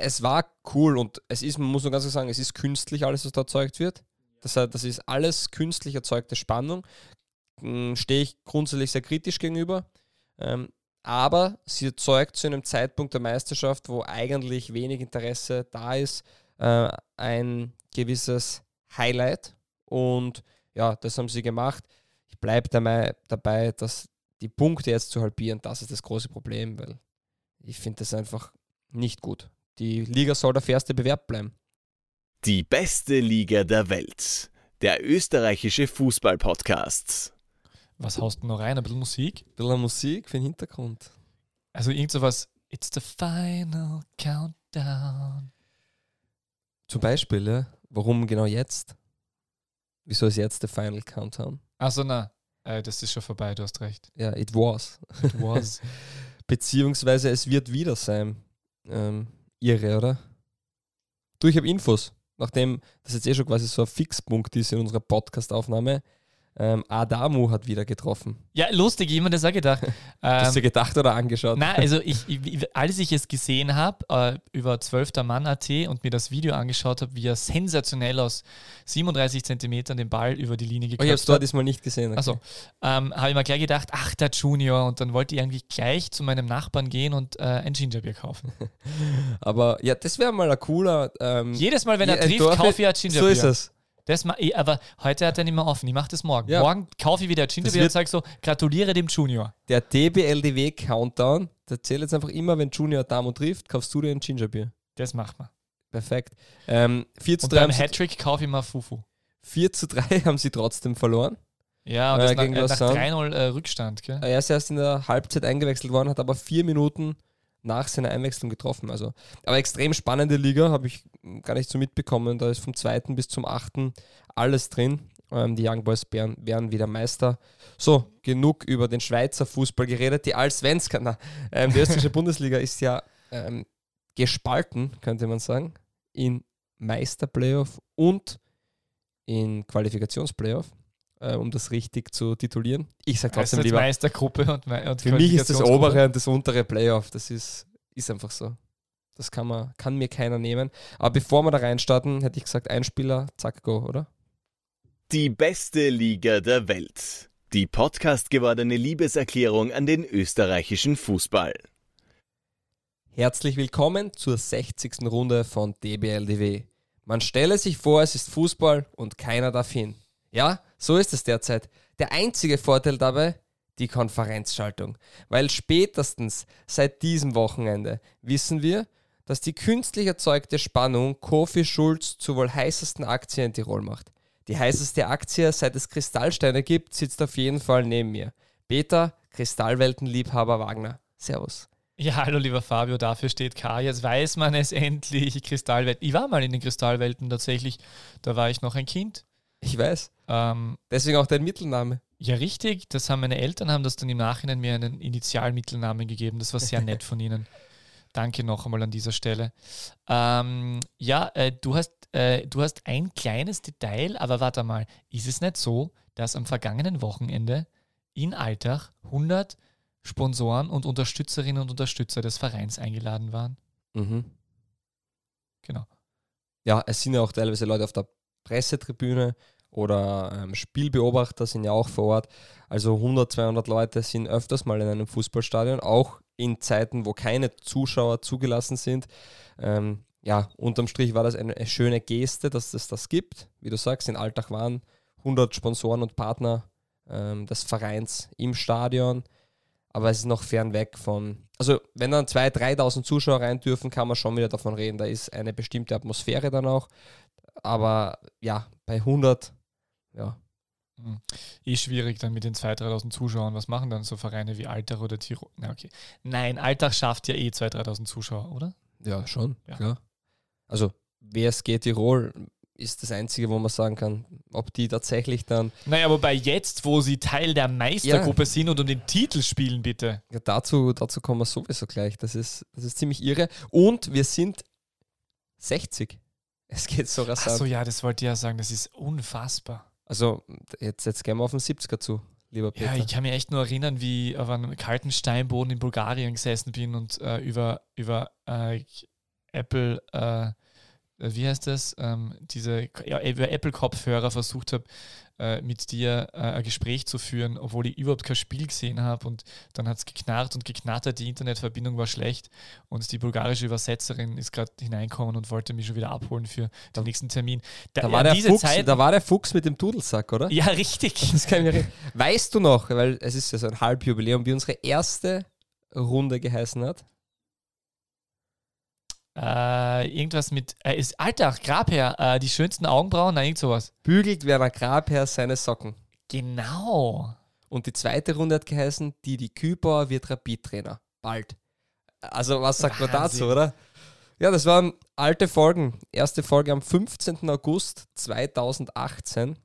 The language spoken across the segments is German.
es war cool und es ist, man muss nur ganz klar sagen, es ist künstlich alles, was da erzeugt wird. Das, das ist alles künstlich erzeugte Spannung. Hm, Stehe ich grundsätzlich sehr kritisch gegenüber. Ähm, aber sie erzeugt zu einem Zeitpunkt der Meisterschaft, wo eigentlich wenig Interesse da ist, äh, ein gewisses Highlight. Und ja, das haben sie gemacht. Ich bleibe dabei, dass die Punkte jetzt zu halbieren, das ist das große Problem, weil ich finde das einfach nicht gut. Die Liga soll der fairste Bewerb bleiben. Die beste Liga der Welt. Der österreichische Fußball-Podcast. Was haust du noch rein? Ein bisschen Musik? Ein bisschen Musik für den Hintergrund. Also irgend sowas. It's the final countdown. Zum Beispiel, ja. Warum genau jetzt? Wieso ist jetzt der Final Countdown? Achso, na, äh, das ist schon vorbei, du hast recht. Ja, it was. It was. Beziehungsweise es wird wieder sein. Ähm, irre, oder? Du, ich habe Infos. Nachdem das jetzt eh schon quasi so ein Fixpunkt ist in unserer Podcast-Aufnahme, ähm, Adamu hat wieder getroffen. Ja, lustig, jemand das auch gedacht. Hast du Ähm, gedacht oder angeschaut? Nein, also ich, ich, als ich es gesehen habe, äh, über 12. Mann.at und mir das Video angeschaut habe, wie er sensationell aus 37 Zentimetern den Ball über die Linie Oh, ich habe es geköpft dort hat, diesmal nicht gesehen. okay. also, ähm, habe ich mir gleich gedacht, ach, der Junior. Und dann wollte ich irgendwie gleich zu meinem Nachbarn gehen und äh, ein Gingerbier kaufen. Aber ja, das wäre mal ein cooler. Ähm, Jedes Mal, wenn er ein trifft, kaufe ich ein So Gingerbier. ist es. Das ma eh, aber heute hat er nicht mehr offen. Ich mache das morgen. Ja. Morgen kaufe ich wieder wird- und sage so, gratuliere dem Junior. Der DBLDW Countdown, der zählt jetzt einfach immer, wenn Junior Damo trifft, kaufst du dir ein Gingerbier. Das macht man. Perfekt. Ähm, 4 zu Und 3 beim Hattrick kaufe ich mal Fufu. 4 zu 3 haben sie trotzdem verloren. Ja, und Äh, das nach, gegen äh, nach Lausanne. 3-0 äh, Rückstand, gell? Er ist erst in der Halbzeit eingewechselt worden, hat aber vier Minuten nach seiner Einwechslung getroffen. Also, aber extrem spannende Liga, habe ich gar nicht so mitbekommen. Da ist vom zweiten bis zum achten alles drin. Ähm, die Young Boys Bären werden wieder Meister. So, genug über den Schweizer Fußball geredet. Die Allsvenska, ähm, die österreichische Bundesliga ist ja ähm, gespalten, könnte man sagen, in Meisterplayoff und in Qualifikationsplayoff, äh, um das richtig zu titulieren. Ich sage trotzdem lieber. Meistergruppe und, Me- und Für mich ist das obere und das untere Playoff. Das ist, ist einfach so. Das kann, man, kann mir keiner nehmen. Aber bevor wir da reinstarten, hätte ich gesagt, ein Spieler, zack, go, oder? Die beste Liga der Welt. Die Podcast gewordene Liebeserklärung an den österreichischen Fußball. Herzlich willkommen zur 60. Runde von DBLDW. Man stelle sich vor, es ist Fußball und keiner darf hin. Ja, so ist es derzeit. Der einzige Vorteil dabei, die Konferenzschaltung. Weil spätestens seit diesem Wochenende wissen wir, dass die künstlich erzeugte Spannung Kofi Schulz zur wohl heißesten Aktie in Tirol macht. Die heißeste Aktie, seit es Kristallsteine gibt, sitzt auf jeden Fall neben mir. Peter, Kristallweltenliebhaber Wagner. Servus. Ja, hallo lieber Fabio, dafür steht K. Jetzt weiß man es endlich. Kristallwelten. Ich war mal in den Kristallwelten tatsächlich. Da war ich noch ein Kind. Ich weiß. Ähm, Deswegen auch dein Mittelname. ja, richtig. Das haben meine Eltern haben das dann im Nachhinein mir einen Initialmittelnamen gegeben. Das war sehr nett von ihnen. Danke noch einmal an dieser Stelle. Ähm, ja, äh, du, hast, äh, du hast ein kleines Detail, aber warte mal, ist es nicht so, dass am vergangenen Wochenende in Altach 100 Sponsoren und Unterstützerinnen und Unterstützer des Vereins eingeladen waren? Mhm. Genau. Ja, es sind ja auch teilweise Leute auf der Pressetribüne oder ähm, Spielbeobachter sind ja auch vor Ort. Also 100, 200 Leute sind öfters mal in einem Fußballstadion, auch in Zeiten, wo keine Zuschauer zugelassen sind. Ähm, ja, unterm Strich war das eine, schöne Geste, dass es das gibt. Wie du sagst, in Alltag waren 100 Sponsoren und Partner ähm, des Vereins im Stadion. Aber es ist noch fern weg von. Also, wenn dann 2.000, 3.000 Zuschauer rein dürfen, kann man schon wieder davon reden. Da ist eine bestimmte Atmosphäre dann auch. Aber ja, bei 100, ja, Hm. Eh schwierig dann mit den 2.000, 3.000 Zuschauern. Was machen dann so Vereine wie Altach oder Tirol? Na, okay. Nein, Altach schafft ja eh 2.000, 3.000 Zuschauer, oder? ja, schon, Ja. klar. Also, WSG Tirol ist das Einzige, wo man sagen kann, ob die tatsächlich dann. Naja, wobei jetzt, wo sie Teil der Meistergruppe sind und um den Titel spielen, bitte. Ja, dazu, dazu kommen wir sowieso gleich. Das ist, das ist ziemlich irre. Und wir sind 60. Es geht so rasant. Achso, ja, das wollte ich ja sagen, das ist unfassbar. Also, jetzt, jetzt gehen wir auf den 70er zu, lieber Peter. Ja, ich kann mich echt nur erinnern, wie ich auf einem kalten Steinboden in Bulgarien gesessen bin und äh, über, über äh, Apple, äh, wie heißt das, ähm, diese ja, über Apple-Kopfhörer versucht habe, äh, mit dir äh, ein Gespräch zu führen, obwohl ich überhaupt kein Spiel gesehen habe und dann hat es geknarrt und geknattert, die Internetverbindung war schlecht und die bulgarische Übersetzerin ist gerade hineinkommen und wollte mich schon wieder abholen für den nächsten Termin. Da, da war, der Fuchs, Zeit, da war der Fuchs mit dem Dudelsack, oder? Ja, richtig. weißt du noch, weil es ist ja so ein Halbjubiläum, wie unsere erste Runde geheißen hat? Äh, irgendwas mit, äh, ist, Alter, Grabherr, äh, die schönsten Augenbrauen, nein, irgend sowas. Bügelt Werner Grabherr seine Socken. Genau. Und die zweite Runde hat geheißen, Didi Kübauer wird Rapid-Trainer. Bald. Also, was sagt Wahnsinn. man dazu, oder? Ja, das waren alte Folgen. Erste Folge am 15. August 2018.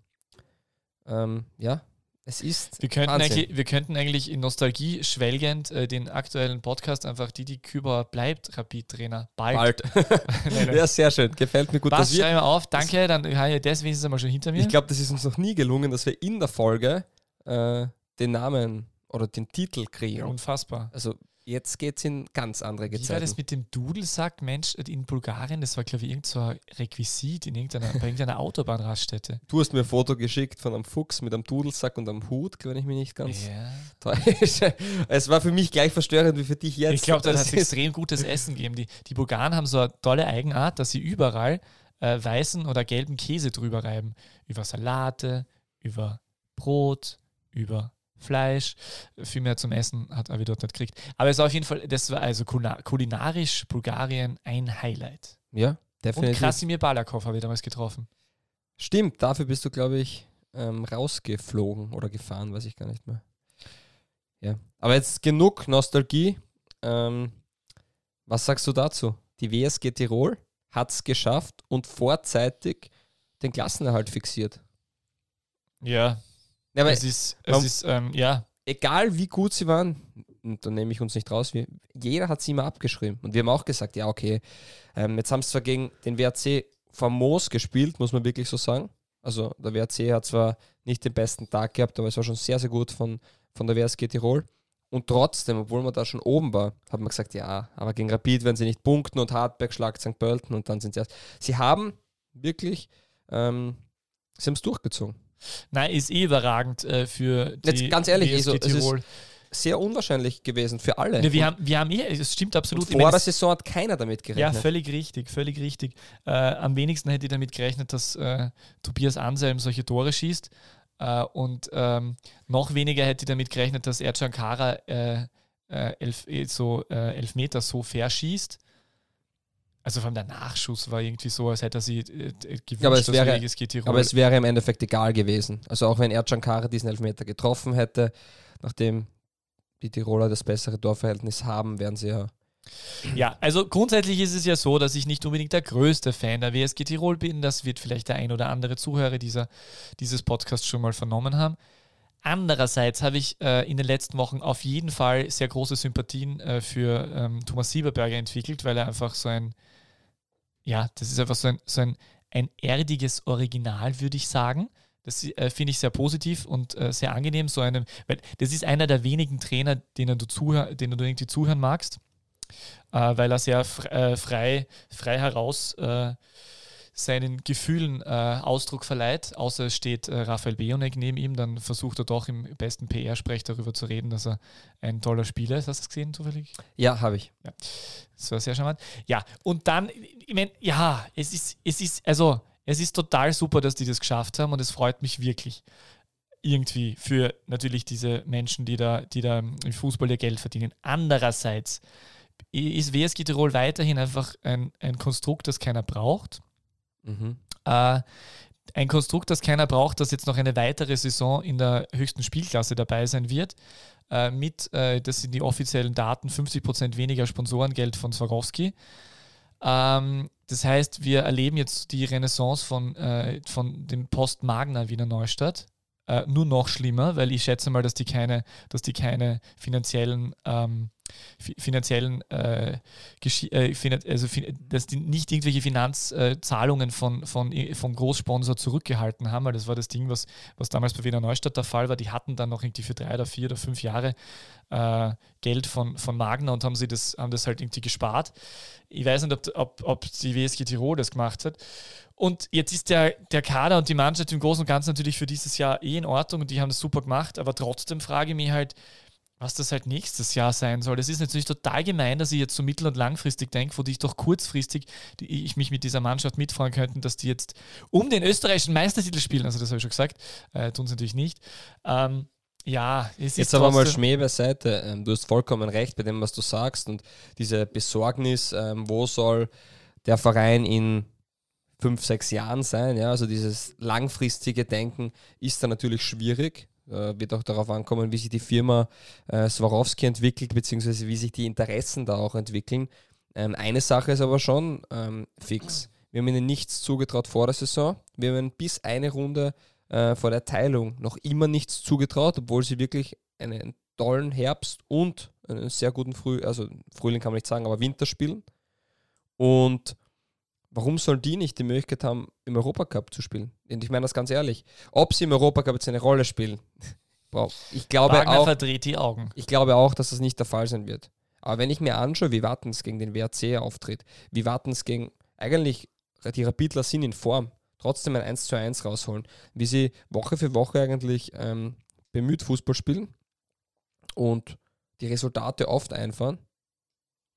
Ähm, ja, es ist. Wir könnten, eigentlich, wir könnten eigentlich in Nostalgie schwelgend äh, den aktuellen Podcast einfach Didi Küber bleibt Rapid-Trainer. Bald. Bald. ja, sehr schön. Gefällt mir gut. Was schreiben wir auf. Danke, dann habe ich das wenigstens einmal schon hinter mir. Ich glaube, das ist uns noch nie gelungen, dass wir in der Folge äh, den Namen oder den Titel kriegen. Ja, unfassbar. Also Jetzt geht es in ganz andere Gezeiten. Wie war das mit dem Dudelsack, Mensch, in Bulgarien? Das war, glaube ich, irgend so ein Requisit in irgendeiner, bei irgendeiner Autobahnraststätte. Du hast mir ein Foto geschickt von einem Fuchs mit einem Dudelsack und einem Hut, wenn ich mich nicht ganz ja. täusche. Es war für mich gleich verstörend wie für dich jetzt. Ich glaube, da hat es extrem gutes Essen gegeben. Die, die Bulgaren haben so eine tolle Eigenart, dass sie überall äh, weißen oder gelben Käse drüber reiben. Über Salate, über Brot, über Fleisch, viel mehr zum Essen hat Avi dort nicht gekriegt. Aber es war auf jeden Fall, das war also kulinarisch Bulgarien ein Highlight. Ja, definitiv. Und Krasimir Balakov habe ich damals getroffen. Stimmt, dafür bist du, glaube ich, ähm, rausgeflogen oder gefahren, weiß ich gar nicht mehr. Ja, aber jetzt genug Nostalgie. Ähm, was sagst du dazu? Die WSG Tirol hat es geschafft und vorzeitig den Klassenerhalt fixiert. Ja, ja, es ist, es ist ähm, ja. Egal wie gut sie waren, und da nehme ich uns nicht raus, wir, jeder hat sie immer abgeschrieben. Und wir haben auch gesagt, ja, okay, ähm, jetzt haben sie zwar gegen den WRC famos gespielt, muss man wirklich so sagen. Also der WRC hat zwar nicht den besten Tag gehabt, aber es war schon sehr, sehr gut von, von der WSG Tirol. Und trotzdem, obwohl man da schon oben war, hat man gesagt, ja, aber gegen Rapid werden sie nicht punkten und Hartberg schlagt St. Pölten und dann sind sie erst. Sie haben wirklich, ähm, sie haben es durchgezogen. Nein, ist eh überragend äh, für die Jetzt ganz ehrlich, also, Tirol. Es ist sehr unwahrscheinlich gewesen für alle. Ne, wir, haben, wir haben eh, es stimmt absolut. Und vor der Saison hat keiner damit gerechnet. Ja, völlig richtig, völlig richtig. Äh, am wenigsten hätte ich damit gerechnet, dass äh, Tobias Anselm solche Tore schießt. Äh, und ähm, noch weniger hätte ich damit gerechnet, dass Ercan Kara äh, äh, elf, so, elf Meter so verschießt. Also vor allem der Nachschuss war irgendwie so, als hätte er sie äh, gewünscht, aber es wäre, Aber es wäre im Endeffekt egal gewesen. Also auch wenn Ercan Kara diesen Elfmeter getroffen hätte, nachdem die Tiroler das bessere Torverhältnis haben, wären sie ja ja, also grundsätzlich ist es ja so, dass ich nicht unbedingt der größte Fan der WSG Tirol bin. Das wird vielleicht der ein oder andere Zuhörer dieser, dieses Podcasts schon mal vernommen haben. Andererseits habe ich äh, in den letzten Wochen auf jeden Fall sehr große Sympathien äh, für ähm, Thomas Sieberberger entwickelt, weil er einfach so ein ja, das ist einfach so ein, so ein, ein erdiges Original, würde ich sagen. Das äh, finde ich sehr positiv und äh, sehr angenehm. So einem, weil das ist einer der wenigen Trainer, denen du, zuhör, denen du irgendwie zuhören magst, äh, weil er sehr äh, frei, frei heraus äh, seinen Gefühlen äh, Ausdruck verleiht, außer es steht äh, Raphael Beonek neben ihm, dann versucht er doch im besten PR-Sprech darüber zu reden, dass er ein toller Spieler ist. Hast du das gesehen zufällig? Ja, habe ich. Ja. Das war sehr charmant. Ja, und dann, ich meine, ja, es ist, es ist, also, es ist total super, dass die das geschafft haben und es freut mich wirklich irgendwie für natürlich diese Menschen, die da, die da im Fußball ihr Geld verdienen. Andererseits ist WSG Tirol weiterhin einfach ein, ein Konstrukt, das keiner braucht. Mhm. Äh, ein Konstrukt, das keiner braucht, das jetzt noch eine weitere Saison in der höchsten Spielklasse dabei sein wird. Äh, mit, äh, das sind die offiziellen Daten, 50% weniger Sponsorengeld von Swarovski. Ähm, das heißt, wir erleben jetzt die Renaissance von, äh, von dem Post-Magna Wiener Neustadt. Äh, nur noch schlimmer, weil ich schätze mal, dass die keine, dass die keine finanziellen ähm, finanziellen, äh, äh, also dass die nicht irgendwelche Finanzzahlungen von, von, vom Großsponsor zurückgehalten haben, weil das war das Ding, was, was damals bei Wiener Neustadt der Fall war. Die hatten dann noch irgendwie für drei oder vier oder fünf Jahre äh, Geld von, von Magna und haben sie das, haben das halt irgendwie gespart. Ich weiß nicht, ob, ob, ob die WSG Tirol das gemacht hat. Und jetzt ist der, der Kader und die Mannschaft im Großen und Ganzen natürlich für dieses Jahr eh in Ordnung und die haben das super gemacht, aber trotzdem frage ich mich halt, was das halt nächstes Jahr sein soll. Das ist natürlich total gemein, dass ich jetzt so mittel- und langfristig denke, wo ich doch kurzfristig die, ich mich mit dieser Mannschaft mitfahren könnte, dass die jetzt um den österreichischen Meistertitel spielen. Also das habe ich schon gesagt, äh, tun sie natürlich nicht. Ähm, ja, es Jetzt aber mal Schmäh beiseite. Ähm, du hast vollkommen recht bei dem, was du sagst und diese Besorgnis, ähm, wo soll der Verein in fünf, sechs Jahren sein. Ja? Also dieses langfristige Denken ist da natürlich schwierig. Äh, wird auch darauf ankommen, wie sich die Firma äh, Swarovski entwickelt, beziehungsweise wie sich die Interessen da auch entwickeln. Ähm, eine Sache ist aber schon ähm, fix. Wir haben ihnen nichts zugetraut vor der Saison. Wir haben bis eine Runde äh, vor der Teilung noch immer nichts zugetraut, obwohl sie wirklich einen tollen Herbst und einen sehr guten Früh, also Frühling kann man nicht sagen, aber Winter spielen. Und warum sollen die nicht die Möglichkeit haben, im Europacup zu spielen? Und ich meine das ganz ehrlich. Ob sie im Europacup jetzt eine Rolle spielen, ich glaube Wagner auch. verdreht die Augen. Ich glaube auch, dass das nicht der Fall sein wird. Aber wenn ich mir anschaue, wie Wattens gegen den WRC auftritt, wie Wattens gegen eigentlich die Rapidler sind in Form, trotzdem ein 1 zu 1 rausholen, wie sie Woche für Woche eigentlich ähm, bemüht Fußball spielen und die Resultate oft einfahren.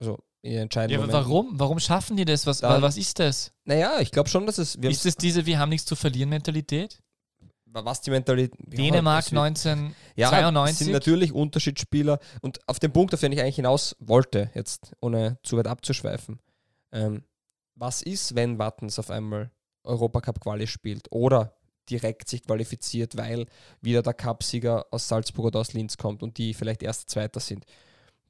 Also in entscheidenden ja, Momenten. Warum? Warum schaffen die das? Was, Dann, was ist das? Naja, ich glaube schon, dass es. ist es diese Wir haben nichts zu verlieren Mentalität? Was die Mentalität. Dänemark ja, 1992. Ja, sind natürlich Unterschiedsspieler. Und auf den Punkt, auf den ich eigentlich hinaus wollte, jetzt ohne zu weit abzuschweifen. Ähm, was ist, wenn Wattens auf einmal Europacup-Quali spielt oder direkt sich qualifiziert, weil wieder der Cupsieger aus Salzburg oder aus Linz kommt und die vielleicht erst Zweiter sind?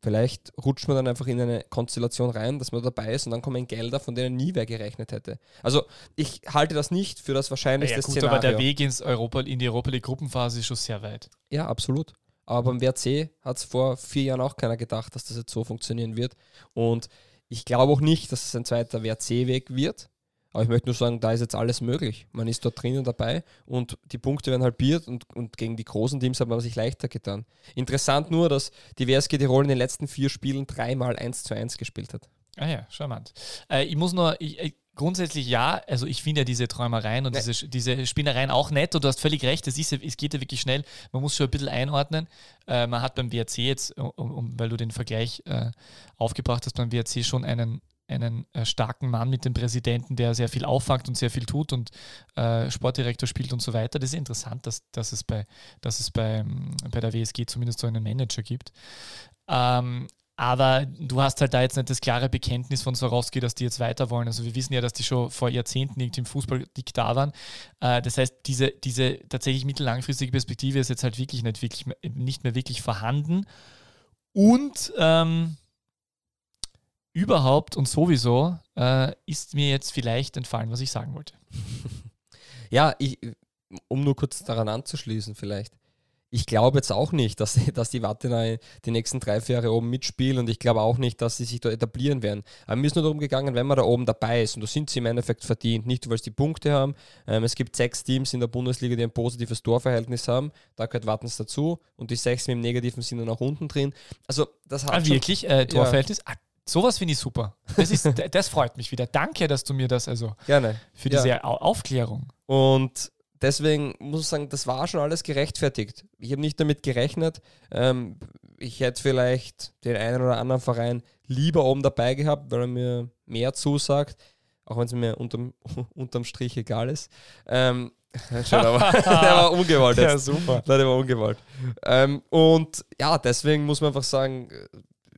Vielleicht rutscht man dann einfach in eine Konstellation rein, dass man dabei ist und dann kommen Gelder, von denen nie wer gerechnet hätte. Also ich halte das nicht für das wahrscheinlichste ja, gut, Szenario. Aber der Weg ins Europa, in die Europa League Gruppenphase ist schon sehr weit. Ja, absolut. Aber beim WRC hat es vor vier Jahren auch keiner gedacht, dass das jetzt so funktionieren wird. Und ich glaube auch nicht, dass es ein zweiter WRC-Weg wird. Aber ich möchte nur sagen, da ist jetzt alles möglich. Man ist dort drinnen dabei und die Punkte werden halbiert und, und gegen die großen Teams hat man sich leichter getan. Interessant nur, dass die WSG Tirol in den letzten vier Spielen dreimal 1 zu 1 gespielt hat. Ah ja, charmant. Äh, ich muss nur, ich, ich, grundsätzlich ja, also ich finde ja diese Träumereien und diese, diese Spinnereien auch nett und du hast völlig recht, es, ist, es geht ja wirklich schnell, man muss schon ein bisschen einordnen. Äh, man hat beim WRC jetzt, um, um, weil du den Vergleich äh, aufgebracht hast, beim WRC schon einen einen äh, starken Mann mit dem Präsidenten, der sehr viel auffangt und sehr viel tut und äh, Sportdirektor spielt und so weiter. Das ist interessant, dass, dass es, bei, dass es bei, ähm, bei der WSG zumindest so einen Manager gibt. Ähm, aber du hast halt da jetzt nicht das klare Bekenntnis von Sorowski, dass die jetzt weiter wollen. Also wir wissen ja, dass die schon vor Jahrzehnten irgendwie im Fußball da waren. Äh, das heißt, diese, diese tatsächlich mittellangfristige Perspektive ist jetzt halt wirklich nicht, wirklich, nicht mehr wirklich vorhanden. Und ähm, überhaupt und sowieso äh, ist mir jetzt vielleicht entfallen, was ich sagen wollte. Ja, ich, um nur kurz daran anzuschließen, vielleicht. Ich glaube jetzt auch nicht, dass, dass die Wattenau die nächsten drei, vier Jahre oben mitspielen und ich glaube auch nicht, dass sie sich da etablieren werden. Aber mir ist nur darum gegangen, wenn man da oben dabei ist und da sind sie im Endeffekt verdient. Nicht, weil sie die Punkte haben. Ähm, es gibt sechs Teams in der Bundesliga, die ein positives Torverhältnis haben. Da gehört Wattens dazu und die sechs mit dem negativen sind dann auch unten drin. Also, das hat. Ah, wirklich? Äh, Torverhältnis? Ja. Ah, Sowas finde ich super. Das, ist, das freut mich wieder. Danke, dass du mir das also Gerne. für diese ja. Aufklärung. Und deswegen muss ich sagen, das war schon alles gerechtfertigt. Ich habe nicht damit gerechnet. Ähm, ich hätte vielleicht den einen oder anderen Verein lieber oben dabei gehabt, weil er mir mehr zusagt, auch wenn es mir unterm, unterm Strich egal ist. Ähm, Schon, der war ungewollt jetzt. Ja, super. der war ungewollt. Ähm, und ja, deswegen muss man einfach sagen,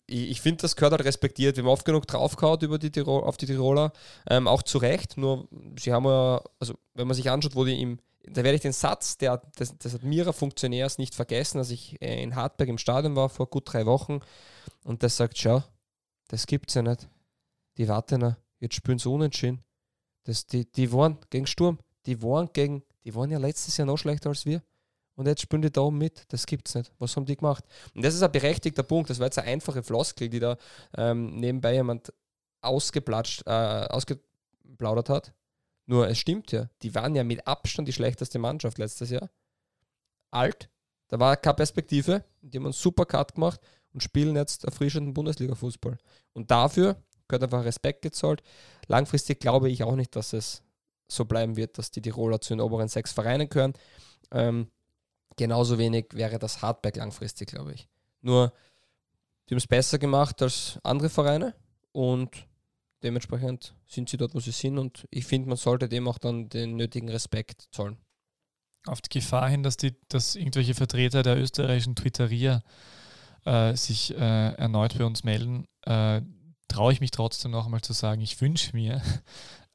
ich, ich finde, das gehört halt respektiert. Wir haben oft genug draufgehauen über die Tirol, auf die Tiroler, ähm, auch zu Recht. Nur, sie haben ja, also wenn man sich anschaut, wo die im, da werde ich den Satz, der, des, des Admira-Funktionärs nicht vergessen, als ich äh, in Hartberg im Stadion war vor gut drei Wochen und der sagt, schau, das gibt's ja nicht. Die Wartener, jetzt spielen sie unentschieden. Das, die, die waren gegen Sturm, die waren gegen, die waren ja letztes Jahr noch schlechter als wir. Und jetzt spielen die da mit. Das gibt's nicht. Was haben die gemacht? Und das ist ein berechtigter Punkt. Das war jetzt eine einfache Floskel, die da ähm, nebenbei jemand ausgeplatscht, äh, ausgeplaudert hat. Nur es stimmt ja, die waren ja mit Abstand die schlechteste Mannschaft letztes Jahr. Alt, da war keine Perspektive, die haben einen super Cut gemacht und spielen jetzt erfrischenden Bundesliga-Fußball. Und dafür gehört einfach Respekt gezollt. Langfristig glaube ich auch nicht, dass es so bleiben wird, dass die Tiroler zu den oberen sechs Vereinen gehören. Ähm, genauso wenig wäre das Hardback langfristig, glaube ich. Nur, die haben es besser gemacht als andere Vereine und dementsprechend sind sie dort, wo sie sind und ich finde, man sollte dem auch dann den nötigen Respekt zollen. Auf die Gefahr hin, dass, die, dass irgendwelche Vertreter der österreichischen Twitterier äh, sich äh, erneut bei uns melden, äh, traue ich mich trotzdem noch einmal zu sagen, ich wünsche mir,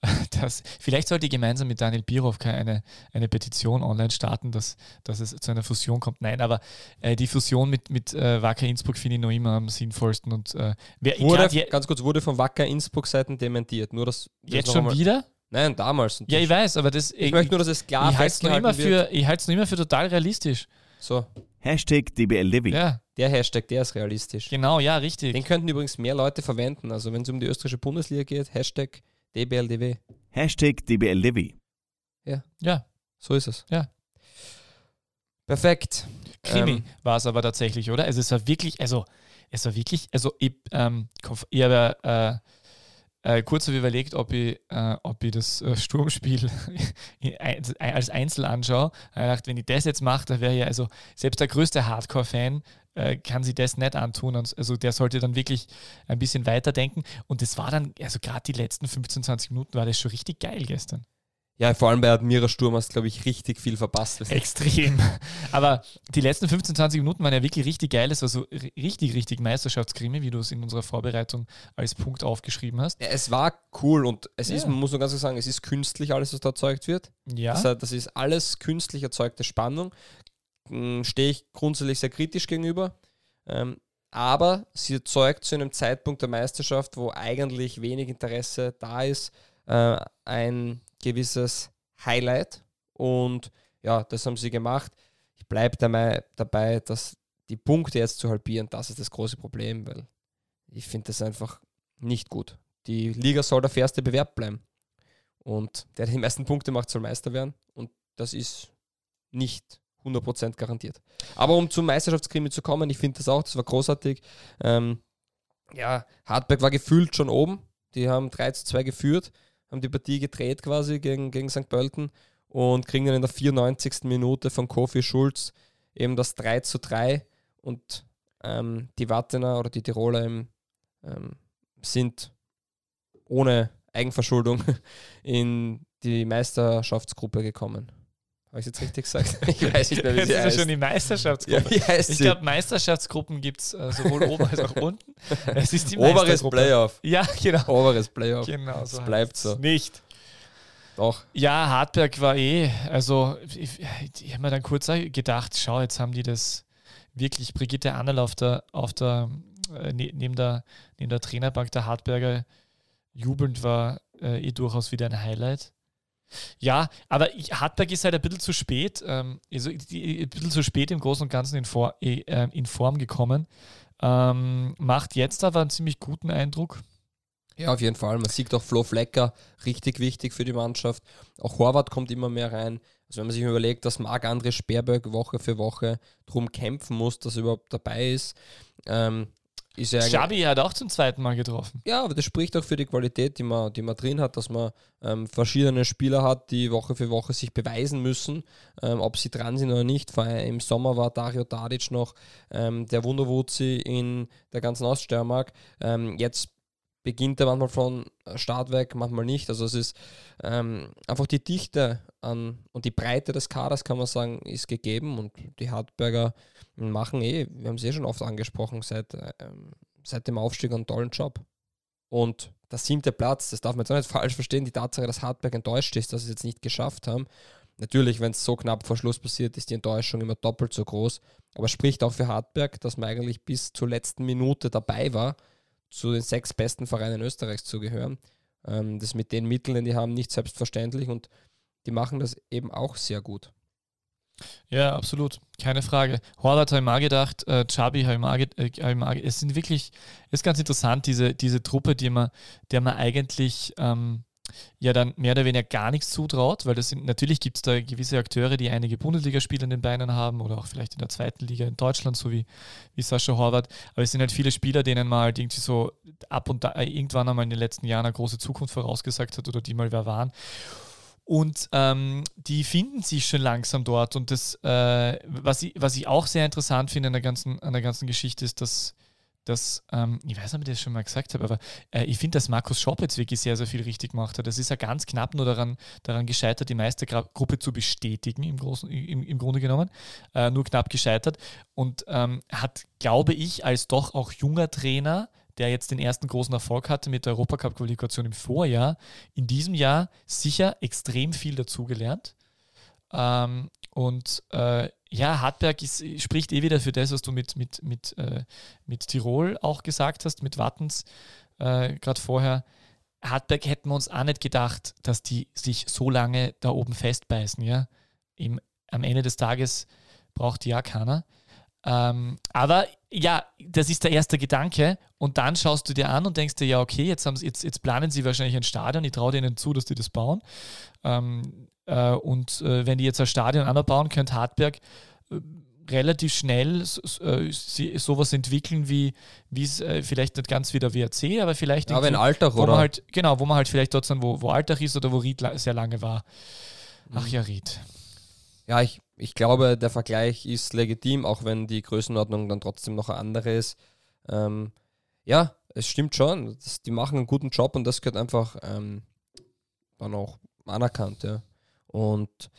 dass vielleicht sollte ich gemeinsam mit Daniel Birovka eine, eine Petition online starten, dass, dass es zu einer Fusion kommt. Nein, aber äh, die Fusion mit, mit äh, Wacker Innsbruck finde ich noch immer am sinnvollsten. Und, äh, wer, wurde, grad, ganz kurz, wurde von Wacker Innsbruck Seiten dementiert. Nur das, das jetzt schon wieder? Nein, damals. Ja, ich weiß, aber das. Ich, ich möchte nur, dass es klar ich festgehalten immer für, Ich halte es noch immer für total realistisch. So. Hashtag DBLDevi. Ja. Der Hashtag, der ist realistisch. Genau, ja, richtig. Den könnten übrigens mehr Leute verwenden. Also wenn es um die österreichische Bundesliga geht, Hashtag DBLDW. Hashtag DBLDevi. Ja. Ja. So ist es. Ja. Perfekt. Krimi ähm, war es aber tatsächlich, oder? Also es war wirklich, also es war wirklich, also ich, ähm, ich habe äh, äh, kurz habe überlegt, ob ich, äh, ob ich das äh, Sturmspiel als Einzel anschaue. Ich dachte, wenn ich das jetzt mache, dann wäre ja, also selbst der größte Hardcore-Fan äh, kann sich das nicht antun. Also der sollte dann wirklich ein bisschen weiterdenken. Und das war dann, also gerade die letzten 15, 20 Minuten war das schon richtig geil gestern. Ja, vor allem bei Admira Sturm hast du, glaube ich, richtig viel verpasst. Extrem. Aber die letzten 15, 20 Minuten waren ja wirklich richtig geil. Es war so richtig, richtig Meisterschaftskrimi, wie du es in unserer Vorbereitung als Punkt aufgeschrieben hast. Ja, es war cool und es ja. ist, man muss nur ganz klar sagen, es ist künstlich alles, was da erzeugt wird. Ja. Das, heißt, das ist alles künstlich erzeugte Spannung. Stehe ich grundsätzlich sehr kritisch gegenüber. Ähm, aber sie erzeugt zu einem Zeitpunkt der Meisterschaft, wo eigentlich wenig Interesse da ist, äh, ein gewisses Highlight. Und ja, das haben sie gemacht. Ich bleibe dabei, dass die Punkte jetzt zu halbieren, das ist das große Problem, weil ich finde das einfach nicht gut. Die Liga soll der fairste Bewerb bleiben. Und der, der die meisten Punkte macht, soll Meister werden. Und das ist nicht 100% garantiert. Aber um zum Meisterschaftskrimi zu kommen, ich finde das auch, das war großartig. Ähm, ja, Hartberg war gefühlt schon oben. Die haben 3 zu 2 geführt haben die Partie gedreht quasi gegen, gegen St. Pölten und kriegen dann in der 94. Minute von Kofi Schulz eben das 3 zu 3 und ähm, die Wattener oder die Tiroler eben, ähm, sind ohne Eigenverschuldung in die Meisterschaftsgruppe gekommen. Habe ich jetzt richtig gesagt? Ich weiß nicht mehr, wie sie heißt. ist ja schon die Meisterschaftsgruppe. Ja, ich glaube, Meisterschaftsgruppen gibt es äh, sowohl oben als auch unten. Es ist die Oberes Playoff. Ja, genau. Oberes Playoff. Genau, so es bleibt so. Nicht. Doch. Ja, Hartberg war eh, also ich, ich habe mir dann kurz gedacht, schau, jetzt haben die das wirklich Brigitte Annel auf der, auf der, äh, ne, neben der, neben der Trainerbank der Hartberger jubelnd war äh, eh durchaus wieder ein Highlight. Ja, aber ich, Hartberg ist halt ein bisschen zu spät, ähm, also ein bisschen zu spät im Großen und Ganzen in, Vor, äh, in Form gekommen. Ähm, macht jetzt aber einen ziemlich guten Eindruck. Ja, auf jeden Fall. Man sieht auch Flo Flecker, richtig wichtig für die Mannschaft. Auch Horvath kommt immer mehr rein. Also wenn man sich überlegt, dass Marc-André Sperberg Woche für Woche drum kämpfen muss, dass er überhaupt dabei ist, ähm, ist ja Xabi hat auch zum zweiten Mal getroffen. Ja, aber das spricht auch für die Qualität, die man, die man drin hat, dass man ähm, verschiedene Spieler hat, die Woche für Woche sich beweisen müssen, ähm, ob sie dran sind oder nicht. Vor Im Sommer war Dario Tadic noch ähm, der Wunderwuzi in der ganzen Oststeiermark. Ähm, jetzt beginnt er manchmal von Start weg, manchmal nicht. Also es ist ähm, einfach die Dichte an und die Breite des Kaders, kann man sagen, ist gegeben und die Hartberger machen eh, wir haben es eh schon oft angesprochen, seit, ähm, seit dem Aufstieg einen tollen Job. Und der siebte Platz, das darf man jetzt auch nicht falsch verstehen, die Tatsache, dass Hartberg enttäuscht ist, dass sie es jetzt nicht geschafft haben. Natürlich, wenn es so knapp vor Schluss passiert, ist die Enttäuschung immer doppelt so groß. Aber es spricht auch für Hartberg, dass man eigentlich bis zur letzten Minute dabei war zu den sechs besten Vereinen Österreichs zu gehören. Ähm, das mit den Mitteln, die haben, nicht selbstverständlich und die machen das eben auch sehr gut. Ja, absolut. Keine Frage. Horvath habe ich mal gedacht, äh, Chabi habe ich mal, äh, Es sind wirklich, ist ganz interessant, diese, diese Truppe, die man, der man eigentlich ähm, ja dann mehr oder weniger gar nichts zutraut, weil das sind, natürlich gibt es da gewisse Akteure, die einige Bundesligaspiele in den Beinen haben oder auch vielleicht in der zweiten Liga in Deutschland, so wie, wie Sascha Horvath. Aber es sind halt viele Spieler, denen man halt irgendwie so ab und da irgendwann einmal in den letzten Jahren eine große Zukunft vorausgesagt hat oder die mal wer waren. Und ähm, die finden sich schon langsam dort. Und das, äh, was, ich, was ich auch sehr interessant finde an der ganzen, an der ganzen Geschichte, ist, dass dass, ähm, ich weiß nicht, ob ich das schon mal gesagt habe, aber äh, ich finde, dass Markus Schopp jetzt wirklich sehr, sehr viel richtig gemacht hat. Das ist ja ganz knapp nur daran, daran gescheitert, die Meistergruppe zu bestätigen, im, Großen, im, im Grunde genommen. Äh, nur knapp gescheitert. Und ähm, hat, glaube ich, als doch auch junger Trainer, der jetzt den ersten großen Erfolg hatte mit der Europacup-Qualifikation im Vorjahr, in diesem Jahr sicher extrem viel dazugelernt. Ähm, und äh, ja, Hartberg ist, spricht eh wieder für das, was du mit, mit, mit, äh, mit Tirol auch gesagt hast, mit Wattens äh, gerade vorher. Hartberg hätten wir uns auch nicht gedacht, dass die sich so lange da oben festbeißen. Ja? Im, am Ende des Tages braucht die ja keiner. Ähm, aber ja, das ist der erste Gedanke. Und dann schaust du dir an und denkst dir, ja, okay, jetzt, jetzt, jetzt planen sie wahrscheinlich ein Stadion. Ich traue denen zu, dass die das bauen. Ähm, äh, und äh, wenn die jetzt ein Stadion anbauen, könnte Hartberg äh, relativ schnell äh, sowas entwickeln, wie es äh, vielleicht nicht ganz wie der WRC, aber vielleicht aber in Alltag, wo oder? Man halt, genau, wo man halt vielleicht dort sind, wo, wo Alltag ist oder wo Ried sehr lange war. Ach ja, Ried. Ja, ich, ich glaube, der Vergleich ist legitim, auch wenn die Größenordnung dann trotzdem noch eine andere ist. Ähm, ja, es stimmt schon. Das, die machen einen guten Job und das gehört einfach ähm, dann auch anerkannt. Ja. Und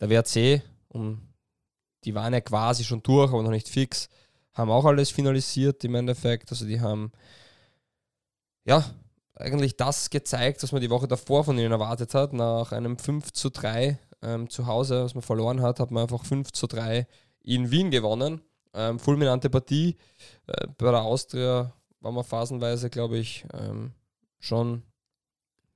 der WRC, um, die waren ja quasi schon durch, aber noch nicht fix, haben auch alles finalisiert im Endeffekt. Also die haben ja eigentlich das gezeigt, was man die Woche davor von ihnen erwartet hat. Nach einem 5 zu 3 ähm, zu Hause, was man verloren hat, hat man einfach 5 zu 3 in Wien gewonnen. Ähm, fulminante Partie. Äh, bei der Austria war man phasenweise, glaube ich, ähm, schon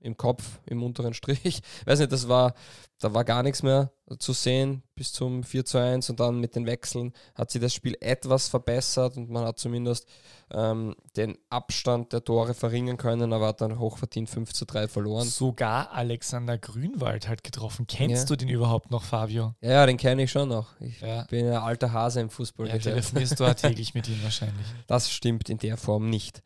im Kopf, im unteren Strich. Weiß nicht, das war, da war gar nichts mehr zu sehen bis zum 4 zu 1 und dann mit den Wechseln hat sich das Spiel etwas verbessert und man hat zumindest ähm, den Abstand der Tore verringern können, aber hat dann hochverdient 5 zu 3 verloren. Sogar Alexander Grünwald halt getroffen. Kennst ja. du den überhaupt noch, Fabio? Ja, ja den kenne ich schon noch. Ich ja. bin ein alter Hase im Fußball. Ja, telefonierst du täglich mit ihm wahrscheinlich. Das stimmt in der Form nicht.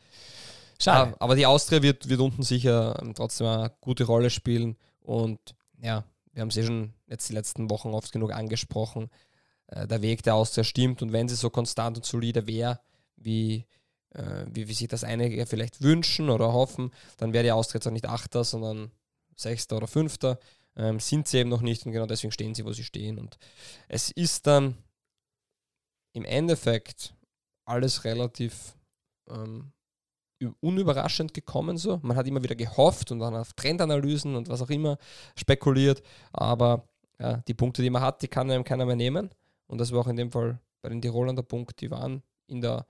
Schade. Aber die Austria wird, wird unten sicher ähm, trotzdem eine gute Rolle spielen. Und ja, wir haben es eh schon jetzt die letzten Wochen oft genug angesprochen. Äh, der Weg der Austria stimmt und wenn sie so konstant und solide wäre, wie, äh, wie, wie sich das einige vielleicht wünschen oder hoffen, dann wäre die Austria jetzt auch nicht Achter, sondern Sechster oder Fünfter. Ähm, sind sie eben noch nicht und genau deswegen stehen sie, wo sie stehen. Und es ist dann im Endeffekt alles relativ ähm, unüberraschend gekommen so. Man hat immer wieder gehofft und dann auf Trendanalysen und was auch immer spekuliert, aber ja, die Punkte, die man hat, die kann einem keiner mehr nehmen und das war auch in dem Fall bei den Tirolern der Punkt, die waren in der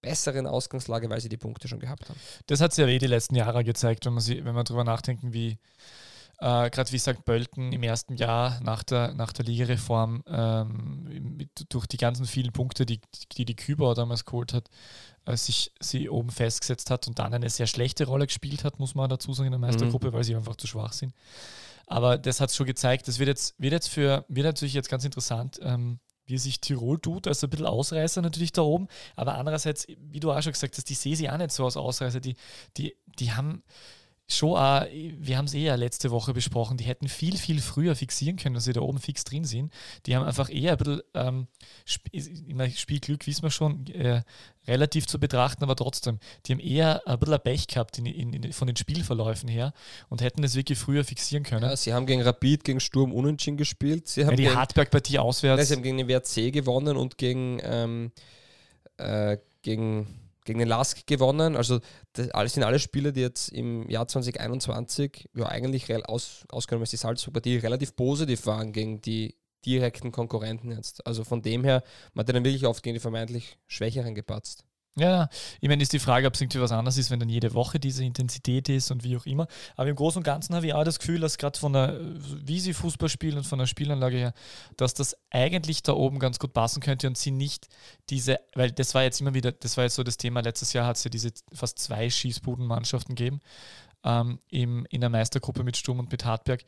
besseren Ausgangslage, weil sie die Punkte schon gehabt haben. Das hat sich ja eh die letzten Jahre gezeigt, wenn man, sie, wenn man darüber nachdenken, wie äh, gerade wie St. Pölten im ersten Jahr nach der, nach der Ligareform ähm, mit, durch die ganzen vielen Punkte, die die, die Kübauer damals geholt hat, äh, sich sie oben festgesetzt hat und dann eine sehr schlechte Rolle gespielt hat, muss man dazu sagen, in der Meistergruppe, mhm. weil sie einfach zu schwach sind. Aber das hat es schon gezeigt. Das wird jetzt, wird jetzt für, wird natürlich jetzt ganz interessant, ähm, wie sich Tirol tut, also ein bisschen Ausreißer natürlich da oben, aber andererseits, wie du auch schon gesagt hast, die sehe sie auch nicht so als Ausreißer, die, die, die haben schon auch, wir haben es eh ja letzte Woche besprochen, die hätten viel, viel früher fixieren können, dass sie da oben fix drin sind. Die haben einfach eher ein bisschen, ähm, Sp Spielglück, wissen wir schon, äh, relativ zu betrachten, aber trotzdem, die haben eher ein bisschen ein Pech gehabt in, in, in, von den Spielverläufen her und hätten es wirklich früher fixieren können. Ja, sie haben gegen Rapid, gegen Sturm unentschieden gespielt. Sie haben ja, die Hartberg-Partie auswärts. Nein, sie haben gegen den WRC gewonnen und gegen, ähm, äh, gegen gegen den Lask gewonnen. Also das sind alle Spiele, die jetzt im Jahr 2021 ja eigentlich aus, ausgenommen ist die Salzburg-Partie relativ positiv waren gegen die direkten Konkurrenten jetzt. Also von dem her, man hat dann wirklich oft gegen die vermeintlich Schwächeren gepatzt. Ja, ich meine, ist die Frage, ob es irgendwie was anderes ist, wenn dann jede Woche diese Intensität ist und wie auch immer. Aber im Großen und Ganzen habe ich auch das Gefühl, dass gerade von der, wie sie Fußball spielen und von der Spielanlage her, dass das eigentlich da oben ganz gut passen könnte und sie nicht diese, weil das war jetzt immer wieder, das war jetzt so das Thema, letztes Jahr hat es ja diese fast zwei Schießbudenmannschaften gegeben ähm, im, in der Meistergruppe mit Sturm und mit Hartberg.